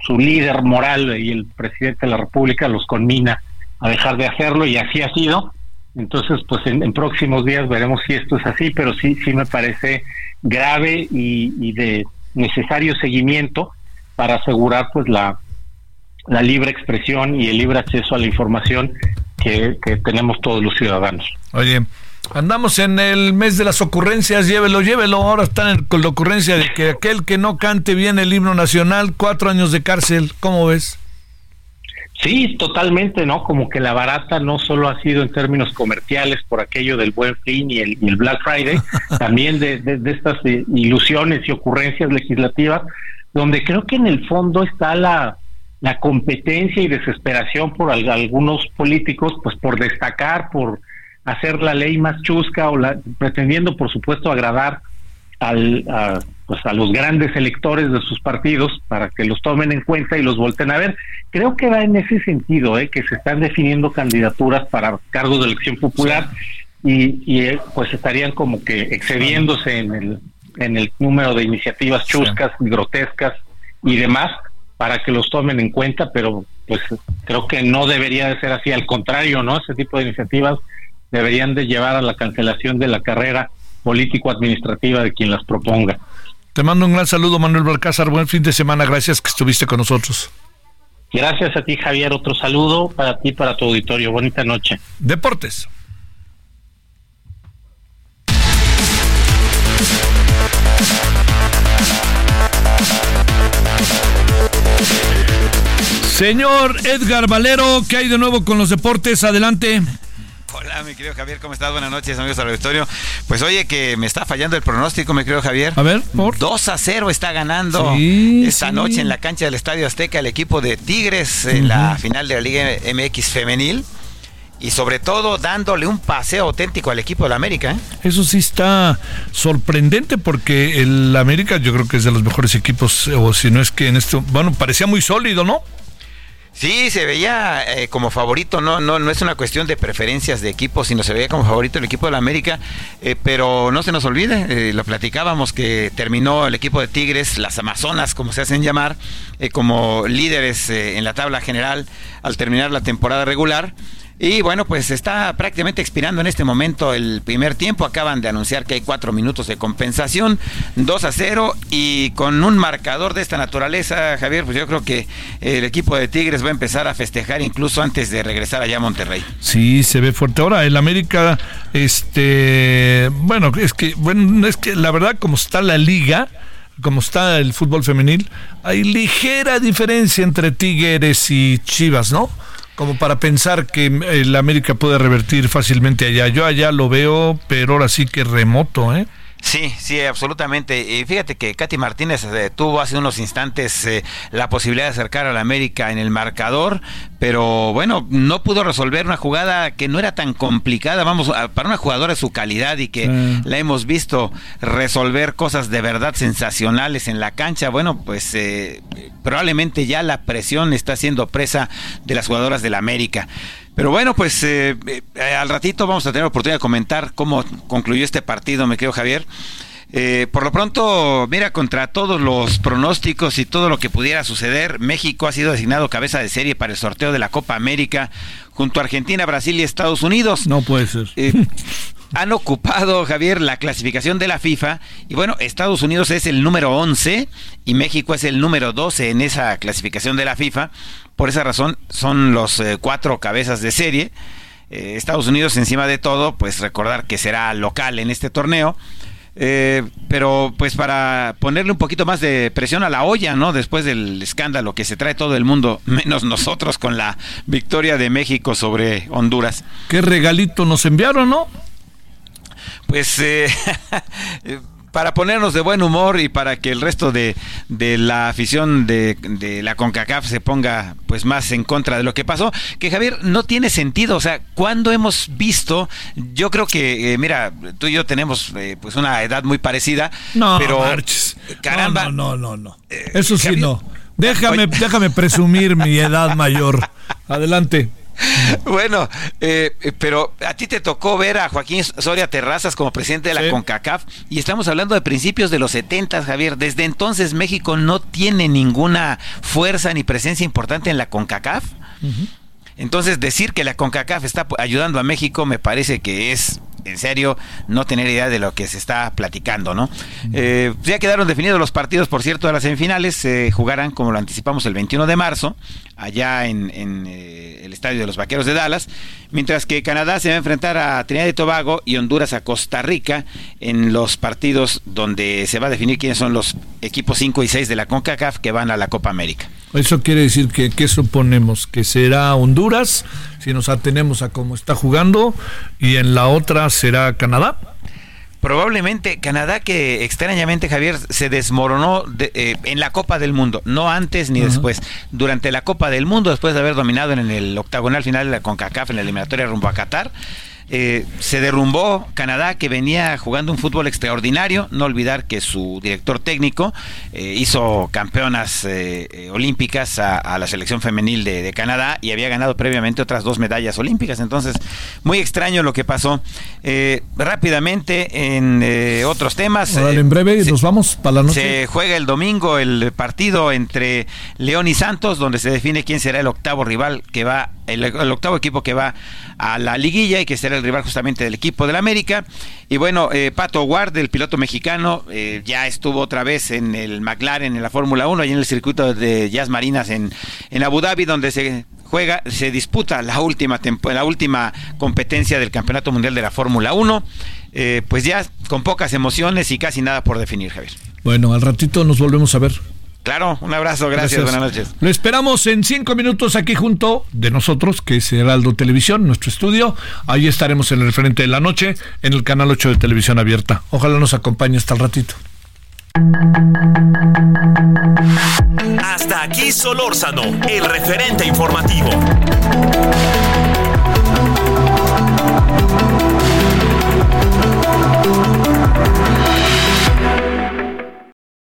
su líder moral y el presidente de la República los conmina a dejar de hacerlo y así ha sido. Entonces, pues en, próximos días veremos si esto es así, pero sí, sí me parece grave y, de necesario seguimiento para asegurar pues la, la libre expresión y el libre acceso a la información que, que tenemos todos los ciudadanos. Oye, Andamos en el mes de las ocurrencias, llévelo, llévelo. Ahora están con la ocurrencia de que aquel que no cante bien el himno nacional, cuatro años de cárcel. ¿Cómo ves? Sí, totalmente, ¿no? Como que la barata no solo ha sido en términos comerciales por aquello del buen fin y el, Black Friday, también de, de, estas eh, ilusiones y ocurrencias legislativas, donde creo que en el fondo está la, la competencia y desesperación por algunos políticos, pues por destacar, por hacer la ley más chusca o la, pretendiendo, por supuesto, agradar al, a, pues a los grandes electores de sus partidos para que los tomen en cuenta y los volten a ver. Creo que va en ese sentido, ¿eh? que se están definiendo candidaturas para cargos de elección popular y, y eh, pues estarían como que excediéndose en el, en el número de iniciativas chuscas, grotescas y demás para que los tomen en cuenta, pero pues creo que no debería de ser así, al contrario, ¿no? Ese tipo de iniciativas deberían de llevar a la cancelación de la carrera político-administrativa de quien las proponga. Te mando un gran saludo, Manuel Balcázar. Buen fin de semana. Gracias que estuviste con nosotros. Gracias a ti, Javier. Otro saludo para ti, para tu auditorio. Bonita noche. Deportes. Señor Edgar Valero, ¿qué hay de nuevo con los deportes? Adelante. Hola, mi querido Javier, ¿cómo estás? Buenas noches, amigos del auditorio. Pues oye, que me está fallando el pronóstico, mi querido Javier. A ver, por. 2 a 0 está ganando esta noche en la cancha del Estadio Azteca el equipo de Tigres en la final de la Liga MX Femenil. Y sobre todo dándole un paseo auténtico al equipo de la América. ¿eh? Eso sí está sorprendente porque el América yo creo que es de los mejores equipos, o si no es que en esto, bueno, parecía muy sólido, ¿no? Sí, se veía eh, como favorito, no, no, no es una cuestión de preferencias de equipo, sino se veía como favorito el equipo de la América, eh, pero no se nos olvide, eh, lo platicábamos que terminó el equipo de Tigres, las Amazonas, como se hacen llamar, como líderes en la tabla general al terminar la temporada regular. Y bueno, pues está prácticamente expirando en este momento el primer tiempo. Acaban de anunciar que hay cuatro minutos de compensación, 2 a 0. Y con un marcador de esta naturaleza, Javier, pues yo creo que el equipo de Tigres va a empezar a festejar incluso antes de regresar allá a Monterrey. Sí, se ve fuerte. Ahora, el América, este, bueno, es que, bueno, es que la verdad, como está la liga, como está el fútbol femenil, hay ligera diferencia entre Tigres y Chivas, ¿no? Como para pensar que el América puede revertir fácilmente allá. Yo allá lo veo, pero ahora sí que remoto, ¿eh? Sí, sí, absolutamente. Y fíjate que Katy Martínez eh, tuvo hace unos instantes eh, la posibilidad de acercar a la América en el marcador, pero bueno, no pudo resolver una jugada que no era tan complicada, vamos, para una jugadora de su calidad y que la hemos visto resolver cosas de verdad sensacionales en la cancha. Bueno, pues eh, probablemente ya la presión está siendo presa de las jugadoras de la América. Pero bueno, pues eh, eh, al ratito vamos a tener oportunidad de comentar cómo concluyó este partido, me creo Javier. Eh, por lo pronto, mira, contra todos los pronósticos y todo lo que pudiera suceder, México ha sido designado cabeza de serie para el sorteo de la Copa América junto a Argentina, Brasil y Estados Unidos. No puede ser. han ocupado, Javier, la clasificación de la FIFA y bueno, Estados Unidos es el número 11 y México es el número 12 en esa clasificación de la FIFA. Por esa razón son los eh, cuatro cabezas de serie. Eh, Estados Unidos encima de todo, pues recordar que será local en este torneo. Eh, pero pues para ponerle un poquito más de presión a la olla, ¿no? Después del escándalo que se trae todo el mundo, menos nosotros con la victoria de México sobre Honduras. Qué regalito nos enviaron, ¿no? Pues eh, para ponernos de buen humor y para que el resto de, la afición de, la CONCACAF se ponga pues más en contra de lo que pasó, que Javier no tiene sentido, o sea, cuando hemos visto, yo creo que, eh, mira, tú y yo tenemos eh, pues una edad muy parecida, no, pero caramba, no, no, no, no. Eso sí no. Déjame, déjame presumir mi edad mayor. Adelante. Bueno, eh, pero a ti te tocó ver a Joaquín Soria Terrazas como presidente de la CONCACAF y estamos hablando de principios de los 70, Javier. Desde entonces México no tiene ninguna fuerza ni presencia importante en la CONCACAF. Entonces decir que la CONCACAF está ayudando a México me parece que es en serio no tener idea de lo que se está platicando, ¿no? Eh, ya quedaron definidos los partidos, por cierto, de las semifinales. Se jugarán, como lo anticipamos, el 21 de marzo, allá en, eh, el estadio de los Vaqueros de Dallas, mientras que Canadá se va a enfrentar a Trinidad y Tobago y Honduras a Costa Rica en los partidos donde se va a definir quiénes son los equipos 5 y 6 de la CONCACAF que van a la Copa América. Eso quiere decir que, ¿qué suponemos? Que será Honduras, si nos atenemos a cómo está jugando, y en la otra será Canadá. Probablemente Canadá que extrañamente Javier se desmoronó eh, en la Copa del Mundo, no antes ni después, durante la Copa del Mundo, después de haber dominado en el octagonal final de la CONCACAF en la eliminatoria rumbo a Qatar, eh, se derrumbó Canadá, que venía jugando un fútbol extraordinario. No olvidar que su director técnico eh, hizo campeonas eh, olímpicas a, la selección femenil de, Canadá y había ganado previamente otras dos medallas olímpicas. Entonces, muy extraño lo que pasó. rápidamente, en otros temas. en breve, nos vamos para la noche. Se juega el domingo el partido entre León y Santos, donde se define quién será el octavo rival que va, el, el octavo equipo que va a la liguilla y que será el rival justamente del equipo del América. Y bueno, eh, Pato Ward, el piloto mexicano, eh, ya estuvo otra vez en el McLaren, en la Fórmula 1, y en el circuito de Jazz Marinas en, en Abu Dhabi, donde se juega, se disputa la última, la última competencia del Campeonato Mundial de la Fórmula 1. Eh, pues ya con pocas emociones y casi nada por definir, Javier. Bueno, al ratito nos volvemos a ver. Claro, un abrazo, gracias, buenas noches. Lo esperamos en cinco minutos aquí junto de nosotros, que es Heraldo Televisión, nuestro estudio. Ahí estaremos en el referente de la noche, en el canal 8 de Televisión Abierta. Ojalá nos acompañe hasta el ratito. Hasta aquí Solórzano, el referente informativo.